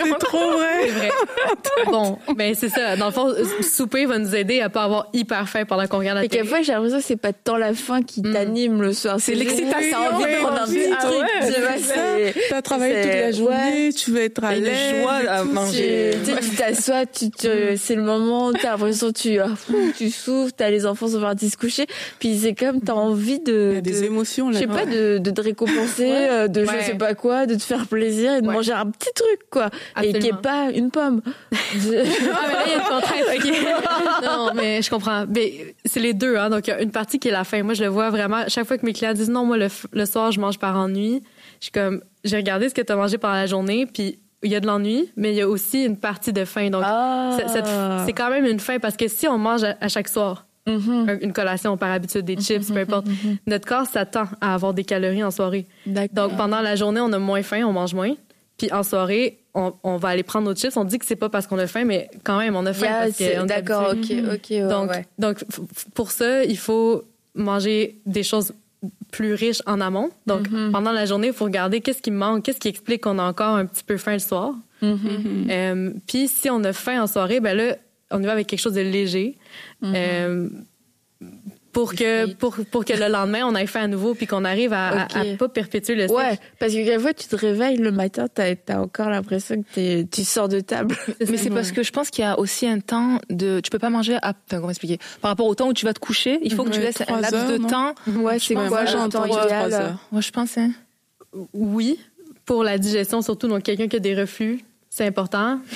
C'est trop vrai. C'est vrai. bon, ben c'est ça. Dans le fond, souper va nous aider à pas avoir hyper faim pendant qu'on regarde la Et télé. quelquefois, j'ai l'impression que c'est pas tant la faim qui Mm. t'anime le soir, c'est l'excitation. T'as envie de prendre un oui, petit ah truc. ouais, tu vois, c'est T'as travaillé toute la journée, ouais. tu vas être à l'aise. joie à manger. Tu sais, tu t'assois, tu, tu, c'est le moment t'as l'impression tu, ah, fou, tu souffles, t'as les enfants sont partis se coucher, puis c'est comme t'as envie Il de, y a des de- émotions je là. sais pas, de, de te récompenser, euh, de Ouais. je sais pas quoi, de te faire plaisir et de Ouais. manger un petit truc, quoi. Et qui est pas une pomme. Ah, mais là, il y a contrainte. Non, mais je comprends. Mais c'est les deux. Hein. Donc, il y a une partie qui est la faim. Moi, je le vois vraiment. Chaque fois que mes clients disent non, moi, le, soir, je mange par ennui, je suis comme, j'ai regardé ce que tu as mangé pendant la journée, puis il y a de l'ennui, mais il y a aussi une partie de faim. Donc, Ah. c'est- quand même une faim parce que si on mange à, à chaque soir Mhm. un- une collation par habitude, des chips, peu importe, notre corps s'attend à avoir des calories en soirée. Donc, pendant la journée, on a moins faim, on mange moins. Puis en soirée, on, on va aller prendre nos chips. On dit que c'est pas parce qu'on a faim, mais quand même, on a faim. Yeah, D'accord, ok, ok, ouais, donc, ouais. pour ça, il faut manger des choses plus riches en amont. Donc, Mhm. pendant la journée, il faut regarder qu'est-ce qui manque, qu'est-ce qui explique qu'on a encore un petit peu faim le soir. Mhm. Euh, puis, si on a faim en soirée, ben là, on y va avec quelque chose de léger. Mhm. Euh, pour que, pour, pour que le lendemain, on ait faim à nouveau, puis qu'on arrive à, à- Ok. à pas perpétuer le cycle. Ouais, parce que quelquefois tu te réveilles le matin, t'as as encore l'impression que t'es- tu sors de table. Mais c'est parce que je pense qu'il y a aussi un temps de. Tu peux pas manger. À... Enfin, comment expliquer? Par rapport au temps où tu vas te coucher, il faut que tu Ouais, laisses un laps heures, de non? temps. Ouais, c'est quoi moi, le temps idéal. Moi, je pense. Hein. Oui, pour la digestion surtout. Donc, quelqu'un qui a des reflux, c'est important.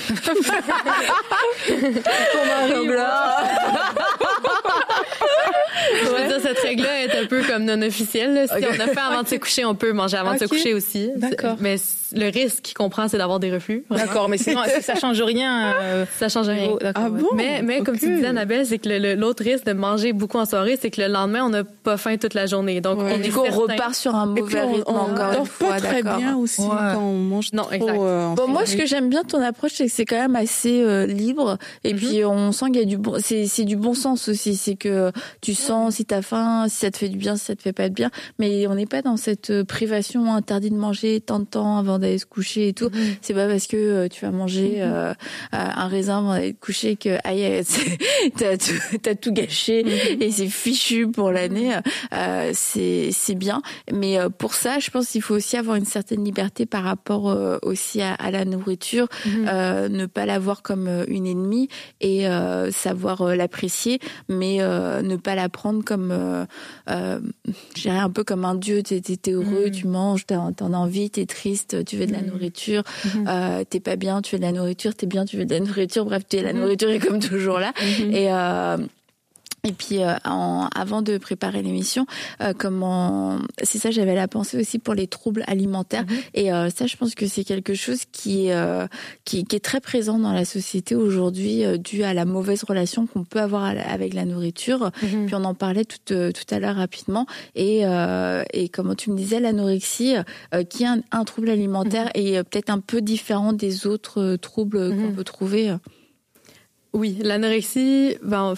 Je veux dire, cette règle-là est un peu comme non officielle. Si on a fait avant de se coucher, on peut manger avant de se coucher aussi. D'accord. Mais le risque qu'on prend, c'est d'avoir des reflux. D'accord, mais sinon, ça change rien. Euh... Ça change rien. Oh, Ah bon? Mais, mais comme tu disais, Annabelle, c'est que l'autre risque de manger beaucoup en soirée, c'est que le lendemain, on n'a pas faim toute la journée. Donc, Ouais. on du est coup, on repart sur un Et mauvais puis on, rythme on encore dort une fois, pas très bien aussi Ouais. quand on mange Non, trop. exact. euh, en Bon, moi, ce que j'aime bien de ton approche, c'est que c'est quand même assez euh, libre. Et Mhm. puis, on sent qu'il y a du bon, c'est, c'est du bon sens aussi. C'est que tu sens si t'as faim, si ça te fait du bien, si ça te fait pas de bien. Mais on n'est pas dans cette euh, privation interdit de manger tant de temps avant d'aller se coucher et tout. Mhm. C'est pas parce que euh, tu vas manger euh, euh, un raisin avant d'aller te coucher que aïe, c'est- t'as tout, gâché Mhm. et c'est fichu pour l'année. Euh, c'est, c'est bien. Mais pour ça, je pense qu'il faut aussi avoir une certaine liberté par rapport aussi à, à la nourriture, Mhm. euh, ne pas la voir comme une ennemie et savoir l'apprécier, mais ne pas la prendre comme, dirais un peu comme un dieu. T'es, t'es heureux, Mhm. tu manges, t'en as envie, t'es triste, tu veux de la Mhm. nourriture, Mhm. euh, t'es pas bien, tu veux de la nourriture, t'es bien, tu veux de la nourriture. Bref, t'es, la Mhm. nourriture est comme toujours là. Mhm. Et euh, et puis euh, en, avant de préparer l'émission, euh, comment c'est ça j'avais la pensée aussi pour les troubles alimentaires Mhm. et euh, ça je pense que c'est quelque chose qui est qui, qui est très présent dans la société aujourd'hui dû à la mauvaise relation qu'on peut avoir avec la nourriture. Mhm. Puis on en parlait tout, tout à l'heure rapidement et et comment tu me disais l'anorexie qui est un, un trouble alimentaire et euh, peut-être un peu différent des autres troubles euh, qu'on Mhm. peut trouver. Oui, l'anorexie, ben,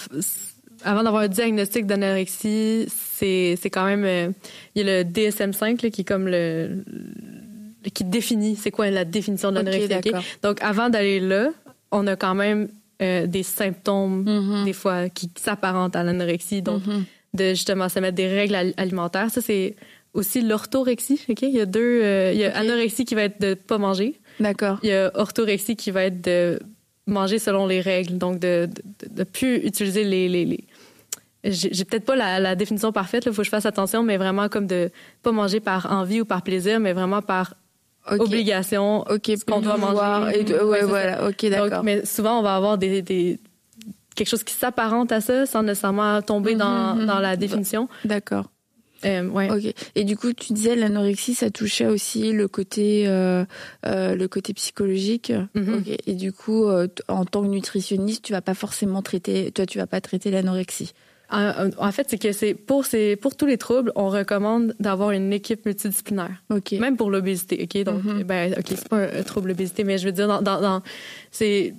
avant d'avoir un diagnostic d'anorexie, c'est c'est quand même euh, il y a le DSM-5 là, qui est comme le, le- qui définit c'est quoi la définition de l'anorexie. Ok, ok? d'accord. Donc avant d'aller là, on a quand même euh, des symptômes Mhm. des fois qui s'apparentent à l'anorexie. Donc Mhm. de justement se mettre des règles al- alimentaires, ça c'est aussi l'orthorexie. ok? Il y a deux, euh, il y a Ok. anorexie qui va être de pas manger. D'accord. Il y a orthorexie qui va être de manger selon les règles, donc de de plus utiliser les les, les... j'ai peut-être pas la, la définition parfaite, il faut que je fasse attention, mais vraiment comme de pas manger par envie ou par plaisir, mais vraiment par obligation. Ok, qu'on doit manger. Et Ouais, voilà. Ok, d'accord. mais souvent, on va avoir des, des- quelque chose qui s'apparente à ça sans nécessairement tomber dans, Mhm, dans la mhm. définition. D'accord. Euh, ouais. Ok. Et du coup, tu disais l'anorexie, ça touchait aussi le côté, euh, euh, le côté psychologique. Mhm. Ok. Et du coup, en tant que nutritionniste, tu vas pas forcément traiter, toi, tu vas pas traiter l'anorexie. En, fait, c'est que c'est pour, ces, pour tous les troubles, on recommande d'avoir une équipe multidisciplinaire. Ok. Même pour l'obésité, OK? Donc, Mhm. ben, OK, c'est pas un, trouble l'obésité, mais je veux dire, dans, dans, dans- c'est,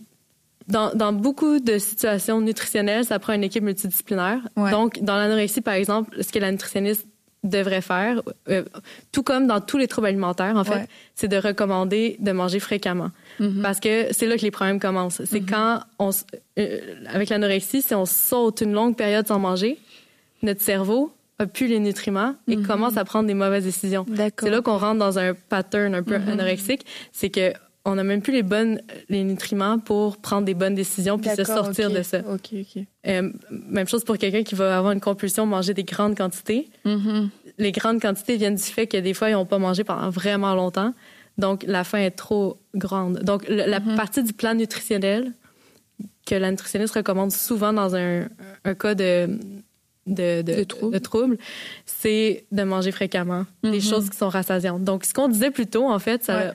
dans, dans beaucoup de situations nutritionnelles, ça prend une équipe multidisciplinaire. Ouais. Donc, dans l'anorexie, par exemple, ce que la nutritionniste devrait faire, euh, tout comme dans tous les troubles alimentaires, en fait, Ouais. c'est de recommander de manger fréquemment. Mhm. Parce que c'est là que les problèmes commencent. C'est quand, on, euh, avec l'anorexie, si on saute une longue période sans manger, notre cerveau a plus les nutriments et Mhm. commence à prendre des mauvaises décisions. D'accord. C'est là qu'on rentre dans un pattern un peu Mhm. anorexique. C'est que on n'a même plus les bonnes les nutriments pour prendre des bonnes décisions puis se sortir de ça. Ok, ok. Euh, même chose pour quelqu'un qui va avoir une compulsion manger des grandes quantités. Mhm. Les grandes quantités viennent du fait que des fois ils n'ont pas mangé pendant vraiment longtemps. Donc la faim est trop grande. Donc le- la Mhm. partie du plan nutritionnel que la nutritionniste recommande souvent dans un, un cas de de, de, De trouble. de trouble, c'est de manger fréquemment, des Mhm. choses qui sont rassasiantes. Donc, ce qu'on disait plus tôt, en fait, ça Ouais.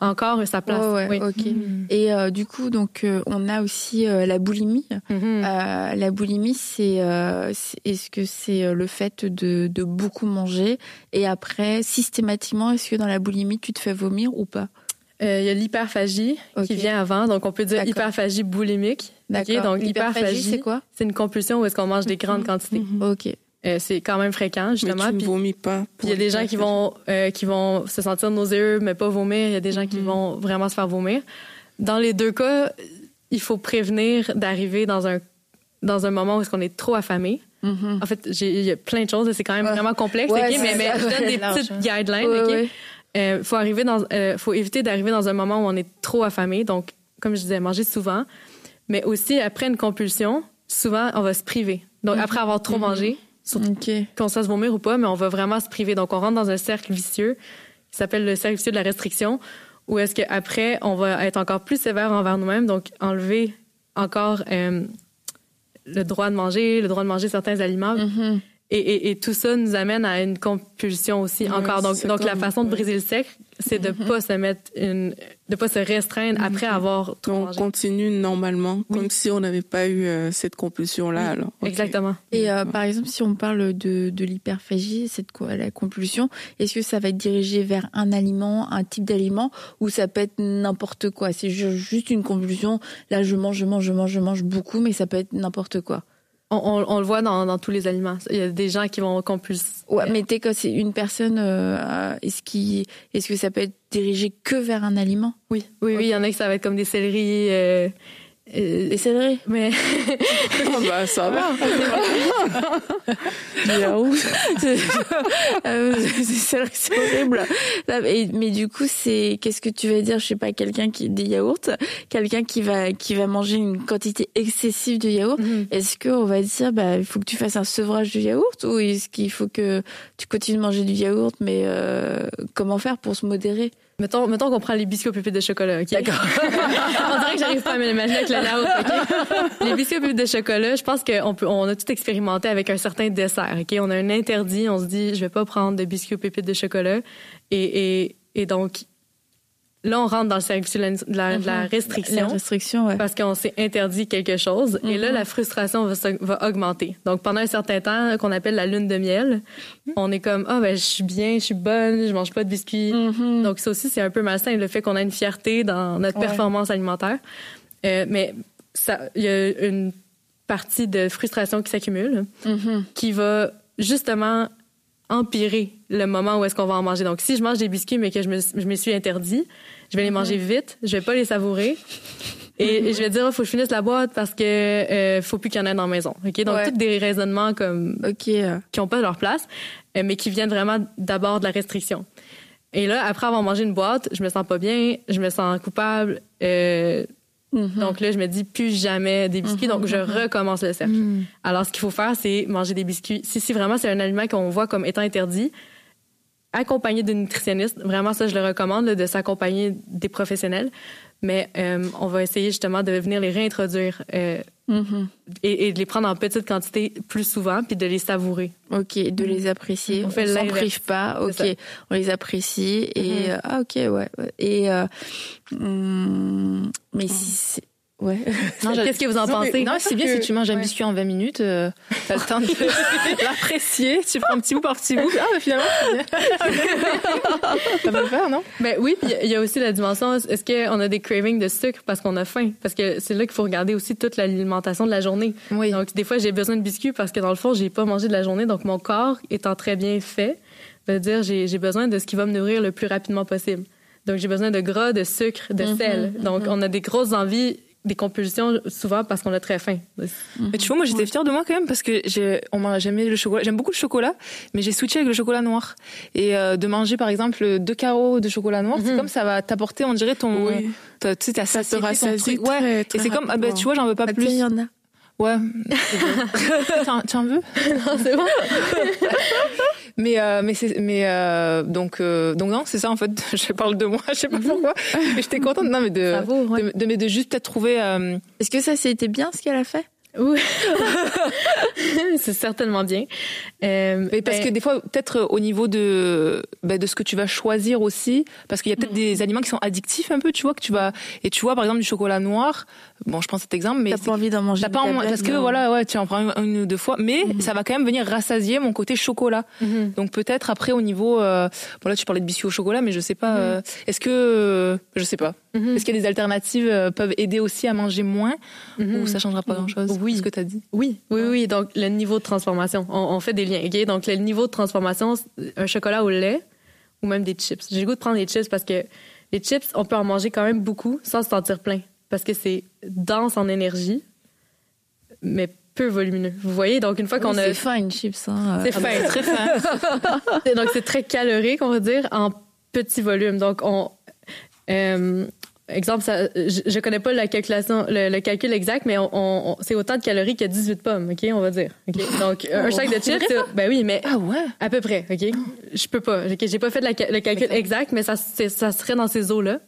a encore sa place. Ouais, ouais, Oui. ok. Et euh, du coup, donc, euh, on a aussi euh, la boulimie. Mhm. La boulimie, c'est est-ce que c'est le fait de, de beaucoup manger? Et après systématiquement, est-ce que dans la boulimie tu te fais vomir ou pas? Euh, Il y a l'hyperphagie qui vient avant, donc on peut dire hyperphagie boulimique. Ok, D'accord. donc L'hyperphagie, c'est quoi? c'est une compulsion où est-ce qu'on mange des grandes quantités. Ok. Euh, c'est quand même fréquent, Mais justement. tu ne Puis vomis pas. puis il y a des gens qui vont, euh, qui vont se sentir nauséeux, mais pas vomir. Il y a des gens qui Mhm. vont vraiment se faire vomir. Dans les deux cas, il faut prévenir d'arriver dans un, dans un moment où est-ce qu'on est trop affamé. Mhm. En fait, il y a plein de choses et c'est quand même Ouais. vraiment complexe. Ouais, mais, mais je donne des Large, petites hein. guidelines. Ouais, ok? Euh, faut arriver dans, euh, faut éviter d'arriver dans un moment où on est trop affamé. Donc, comme je disais, manger souvent, mais aussi après une compulsion, souvent on va se priver. Donc, après avoir trop mangé, surtout Ok. qu'on se fasse vomir ou pas, mais on va vraiment se priver. Donc, on rentre dans un cercle vicieux qui s'appelle le cercle vicieux de la restriction, où est-ce qu'après, on va être encore plus sévère envers nous-mêmes, donc enlever encore euh, le droit de manger, le droit de manger certains aliments. Mhm. Et, et, et, tout ça nous amène à une compulsion aussi encore. Donc, donc la façon de briser le cercle, c'est de mm-hmm. pas se mettre une, de pas se restreindre mm-hmm. après avoir tout On continue normalement, comme si on n'avait pas eu euh, cette compulsion là. Alors. Exactement. Et euh, par exemple, si on parle de, de l'hyperphagie, cette quoi, la compulsion, est-ce que ça va être dirigé vers un aliment, un type d'aliment, ou ça peut être n'importe quoi? C'est juste une compulsion. Là, je mange, je mange, je mange, je mange beaucoup, mais ça peut être n'importe quoi. On, on, le voit dans, dans, tous les aliments. Il y a des gens qui vont compulser. Ouais, mais t'es que c'est une personne, euh, est-ce qui, est-ce que ça peut être dirigé que vers un aliment? Oui, oui, oui. Il y en a qui ça va être comme des céleris. Euh, euh, des céleris? Mais. oh bah, ça va. c'est horrible. mais du coup, c'est, qu'est-ce que tu vas dire? Je sais pas, quelqu'un qui, des yaourts, quelqu'un qui va, qui va manger une quantité excessive de yaourt. Mm-hmm. Est-ce qu'on va dire, bah, il faut que tu fasses un sevrage de yaourt ou est-ce qu'il faut que tu continues de manger du yaourt, mais euh, comment faire pour se modérer? Mettons, mettons qu'on prend les biscuits aux pépites de chocolat, ok? D'accord. on dirait que j'arrive pas à m'imaginer avec la yaourt, ok? Les biscuits aux pépites de chocolat, je pense qu'on peut, on a tout expérimenté avec un certain dessert, ok? On a un interdit, on se dit, je vais pas prendre de biscuits aux pépites de chocolat. Et, et, et donc, Là, on rentre dans le cercle de la, mhm. restriction. La restriction, ouais. Parce qu'on s'est interdit quelque chose. Et là, mhm. la frustration va, va, augmenter. Donc, pendant un certain temps, qu'on appelle la lune de miel, mhm. on est comme, ah, ben, je suis bien, je suis bonne, je mange pas de biscuits. Donc, ça aussi, c'est un peu malsain, le fait qu'on a une fierté dans notre performance alimentaire. Euh, mais il y a une partie de frustration qui s'accumule, qui va justement empirer le moment où est-ce qu'on va en manger. Donc, si je mange des biscuits, mais que je me, je me suis interdit, je vais les manger vite, je vais pas les savourer. Et, je vais dire, il faut que je finisse la boîte parce que euh, faut plus qu'il y en ait dans la maison. Ok, donc tous des raisonnements comme qui ont pas leur place, euh, mais qui viennent vraiment d'abord de la restriction. Et là, après avoir mangé une boîte, je me sens pas bien, je me sens coupable. Euh, Mm-hmm. Donc là, je me dis plus jamais des biscuits. Donc, je mm-hmm. recommence le cercle. Mm. Alors, ce qu'il faut faire, c'est manger des biscuits. Si, si vraiment c'est un aliment qu'on voit comme étant interdit, accompagné d'une nutritionniste, vraiment ça, je le recommande, de s'accompagner des professionnels. Mais euh, on va essayer justement de venir les réintroduire euh, mm-hmm. et, de les prendre en petite quantité plus souvent, puis de les savourer. Ok, de les apprécier. On, ne s'en prive pas. Ok, on les apprécie et euh, ah ok ouais. Et hum, mais si Ouais. Qu'est-ce que vous en pensez? Non, c'est bien si tu manges un biscuit en 20 minutes, euh, t'as le temps de l'apprécier, tu prends un petit bout par petit bout. Ah, mais finalement, ça va le faire, non? Ben oui, il y, a aussi la dimension, est-ce qu'on a des cravings de sucre parce qu'on a faim? Parce que c'est là qu'il faut regarder aussi toute l'alimentation de la journée. Oui. Donc, des fois, j'ai besoin de biscuits parce que dans le fond, j'ai pas mangé de la journée, donc mon corps étant très bien fait, veut dire j'ai besoin de ce qui va me nourrir le plus rapidement possible. Donc, j'ai besoin de gras, de sucre, de mm-hmm. sel. Donc, mm-hmm. on a des grosses envies des compulsions souvent parce qu'on a très faim. Mais tu vois, moi j'étais fière de moi quand même parce que j'ai, on m'a jamais le chocolat. J'aime beaucoup le chocolat, mais j'ai switché avec le chocolat noir. Et euh, de manger par exemple deux carreaux de chocolat noir, c'est mhm. comme ça va t'apporter, on dirait ton, oui. tu sais, ta ça te rassasie Ouais. et c'est comme, ah ben, tu vois, j'en veux pas plus. Il y en a. Ouais. tu en veux? Non, c'est bon. mais euh, mais c'est mais euh, donc euh, donc non, c'est ça en fait. Je parle de moi, je sais pas pourquoi. mais j'étais contente non mais de, de, de, de juste peut-être trouver. Euh, Est-ce que ça c'était bien ce qu'elle a fait? Oui, c'est certainement bien. Euh, parce ben que des fois, peut-être au niveau de ben, de ce que tu vas choisir aussi, parce qu'il y a peut-être mm. des aliments qui sont addictifs un peu, tu vois, que tu vas et tu vois par exemple du chocolat noir. Bon, je prends cet exemple, mais t'as pas envie d'en manger. T'as pas parce que voilà, ouais, tu en prends une, ou deux fois, mais mm-hmm. ça va quand même venir rassasier mon côté chocolat. Mm-hmm. Donc peut-être après au niveau, euh, bon là tu parlais de biscuits au chocolat, mais je sais pas. Mm-hmm. Euh, est-ce que je sais pas. Est-ce qu'il y a des alternatives euh, peuvent aider aussi à manger moins ou ça changera pas grand-chose Oui. Ce que tu as dit? Oui, oui, oui. Donc, le niveau de transformation. On, fait des liens. Okay? Donc, le niveau de transformation, un chocolat au lait ou même des chips. J'ai le goût de prendre des chips parce que les chips, on peut en manger quand même beaucoup sans se sentir plein parce que c'est dense en énergie, mais peu volumineux. Vous voyez, donc une fois qu'on a... C'est fin, une chips. Hein. C'est fin, très fin. donc, c'est très calorique, on va dire, en petit volume. Donc, on... Euh, exemple, ça, je, je connais pas la calculation, le, calcul exact, mais on, on, c'est autant de calories que 18 pommes, ok, on va dire. Okay? Donc un sac de chips, ben oui, mais ah ouais, à peu près, ok? Je peux pas, ok, j'ai pas fait le calcul exact, mais ça, ça serait dans ces eaux là.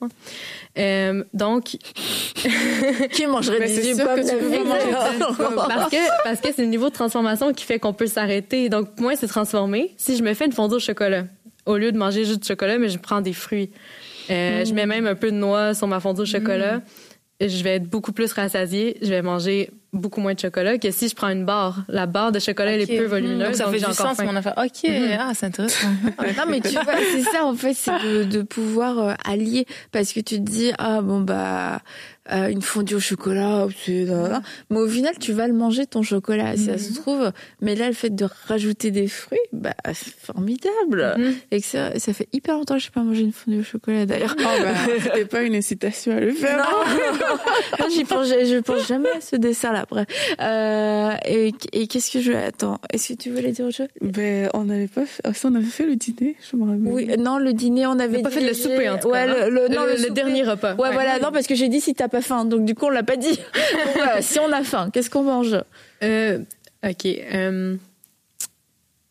Euh, donc, qui mangerait 18 pommes Parce que parce que c'est le niveau de transformation qui fait qu'on peut s'arrêter. Donc moi, c'est transformé. Si je me fais une fondue au chocolat, au lieu de manger juste du chocolat, mais je prends des fruits. Euh, je mets même un peu de noix sur ma fondue au chocolat. Je vais être beaucoup plus rassasiée. Je vais manger beaucoup moins de chocolat que si je prends une barre. La barre de chocolat, elle est peu volumineuse. Donc, ça fait du sens, mon affaire. OK, mm-hmm. ah, c'est intéressant. non, mais tu vois, c'est ça, en fait, c'est de, de, pouvoir euh, allier. Parce que tu te dis, ah, bon, bah, euh, une fondue au chocolat, mais au final, tu vas le manger ton chocolat, si ça se mhm. trouve. Mais là, le fait de rajouter des fruits, bah, c'est formidable. Mhm. Et que ça, ça fait hyper longtemps que je n'ai pas mangé une fondue au chocolat, d'ailleurs. Oh, bah, c'était pas une incitation à le faire. Non, j'y pense, je pense jamais à ce dessert-là, après. Euh, et, et qu'est-ce que je, attends, est-ce que tu voulais dire autre chose? Ben, on n'avait pas fait, on avait fait le dîner, je me rappelle. Oui, non, le dîner, on avait on pas fait le souper, en tout cas. Ouais, le, non, le, dernier repas. Ouais, voilà, non, parce que j'ai dit si t'as pas faim. Donc du coup, on l'a pas dit. si on a faim, qu'est-ce qu'on mange? Euh, Ok. Euh,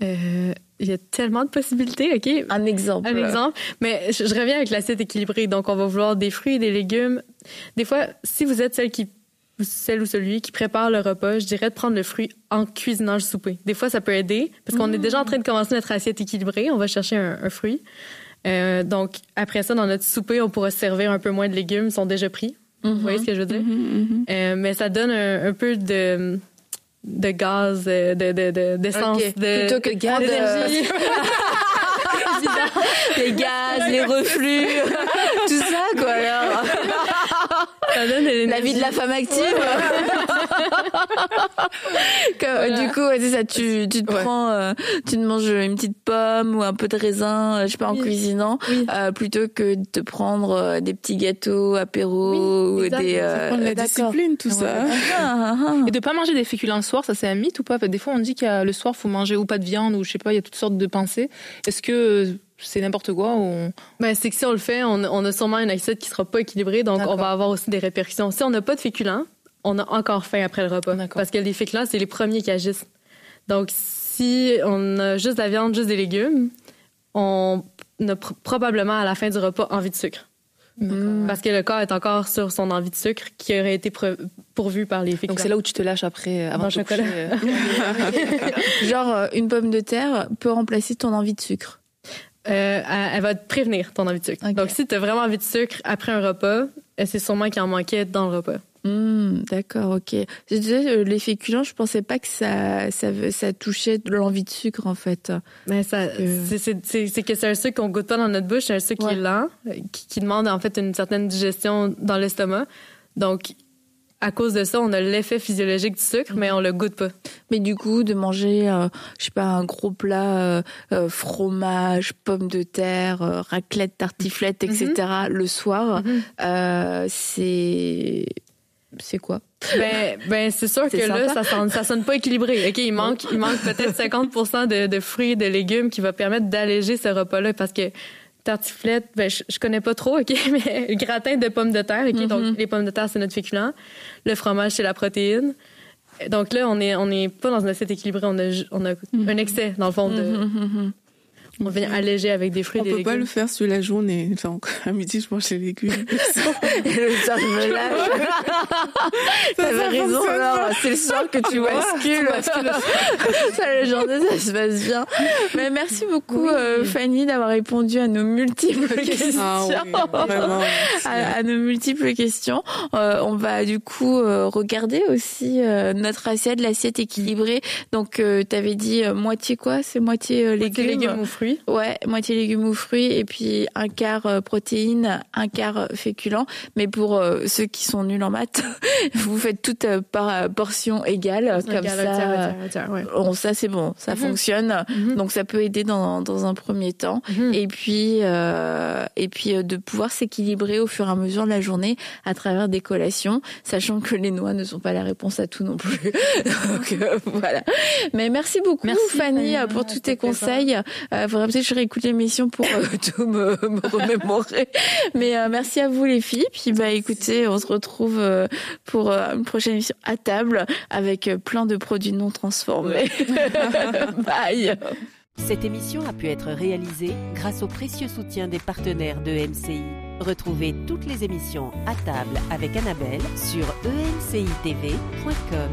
euh, il y a tellement de possibilités, OK? Un exemple. Un exemple. Mais je, reviens avec l'assiette équilibrée. Donc, on va vouloir des fruits des légumes. Des fois, si vous êtes celle qui celle ou celui qui prépare le repas, je dirais de prendre le fruit en cuisinant le souper. Des fois, ça peut aider parce qu'on est déjà en train de commencer notre assiette équilibrée. On va chercher un, un fruit. Euh, donc, après ça, dans notre souper, on pourra servir un peu moins de légumes, ils sont déjà pris. Vous voyez ce que je veux dire? Mm-hmm, mm-hmm. Euh, mais ça donne un, peu de de gaz, de d'essence, de, de, Plutôt que gaz d'énergie. les gaz, les reflux, tout ça, quoi. Alors. Ça donne la vie de la femme active. Du coup, c'est ça. Tu, tu te prends, euh, tu te manges une petite pomme ou un peu de raisin, je sais pas, en cuisinant, euh, plutôt que de te prendre euh, des petits gâteaux, apéros ou des. Euh, la discipline, tout ça. Ah, ah, ah. Et de pas manger des féculents le soir, ça c'est un mythe ou pas? Des fois, on dit qu'il le soir, faut manger ou pas de viande ou je sais pas, il y a toutes sortes de pensées. Est-ce que c'est n'importe quoi ou... ben, c'est que si on le fait, on, on, a sûrement une assiette qui sera pas équilibrée, donc on va avoir aussi des répercussions. Si on n'a pas de féculents, on a encore faim après le repas. Parce que les féculents, c'est les premiers qui agissent. Donc, si on a juste de la viande, juste des légumes, on a probablement à la fin du repas envie de sucre. Parce que le corps est encore sur son envie de sucre qui aurait été pourvu par les féculents. Donc c'est là où tu te lâches après euh, avant chocolat. Euh. Genre euh, une pomme de terre peut remplacer ton envie de sucre. Euh, elle va te prévenir ton envie de sucre. Donc, si tu as vraiment envie de sucre après un repas, euh, c'est sûrement qu'il en manquait dans le repas. Hmm, d'accord, ok. Je disais, euh, les féculents, je pensais pas que ça, ça, ça touchait l'envie de sucre, en fait. Mais ça, c'est que c'est un sucre qu'on goûte pas dans notre bouche, c'est un sucre qui est lent, qui, qui, demande en fait une certaine digestion dans l'estomac. Donc, à cause de ça, on a l'effet physiologique du sucre, mais on le goûte pas. Mais du coup, de manger, euh, je sais pas, un gros plat, euh, euh fromage, pommes de terre, euh, raclette, tartiflette, etc. Mhm. le soir, mhm. c'est c'est quoi? Ben, ben c'est sûr que là, ça sonne, ça sonne pas équilibré. Ok, il manque, il manque peut-être 50% de, de fruits de légumes qui va permettre d'alléger ce repas-là parce que tartiflette, ben, je, connais pas trop, OK, mais gratin de pommes de terre, OK, donc mm-hmm. les pommes de terre, c'est notre féculent. Le fromage, c'est la protéine. Donc là, on est, on est pas dans une assiette équilibrée, on a, on a mm-hmm. un excès, dans le fond, de, mm-hmm, on vient alléger avec des fruits on des légumes. Peut pas le faire sur la journée. Donc, à midi, je mange les légumes. et le soir, je me lâche. T'avais raison, C'est le soir que tu bascules. ça, la journée, ça se passe bien. Mais merci beaucoup, euh, Fanny, d'avoir répondu à nos multiples questions. Ah, oui, vraiment, à, nos multiples questions. Euh, on va, du coup, euh, regarder aussi notre assiette, l'assiette équilibrée. Donc, euh, t'avais dit moitié quoi? C'est moitié légumes. Moitié légumes ou fruits. Ouais, moitié légumes ou fruits et puis un quart euh, protéines, un quart euh, féculents. Mais pour euh, ceux qui sont nuls en maths, vous faites tout par portion égale comme ça. Bon, ça c'est bon, ça mhm. fonctionne. Mhm. Donc ça peut aider dans, dans un premier temps. Mhm. Et puis et puis de pouvoir s'équilibrer au fur et à mesure de la journée à travers des collations, sachant que les noix ne sont pas la réponse à tout non plus. Donc voilà. Mais merci beaucoup Fanny, pour tous tes conseils faudrait peut-être que je réécoute l'émission pour tout me, me remémorer. Mais merci à vous les filles. Puis bah écoutez, on se retrouve pour une prochaine émission à table avec plein de produits non transformés. Bye. Cette émission a pu être réalisée grâce au précieux soutien des partenaires de MCI. Retrouvez toutes les émissions à table avec Annabelle sur encitv.com.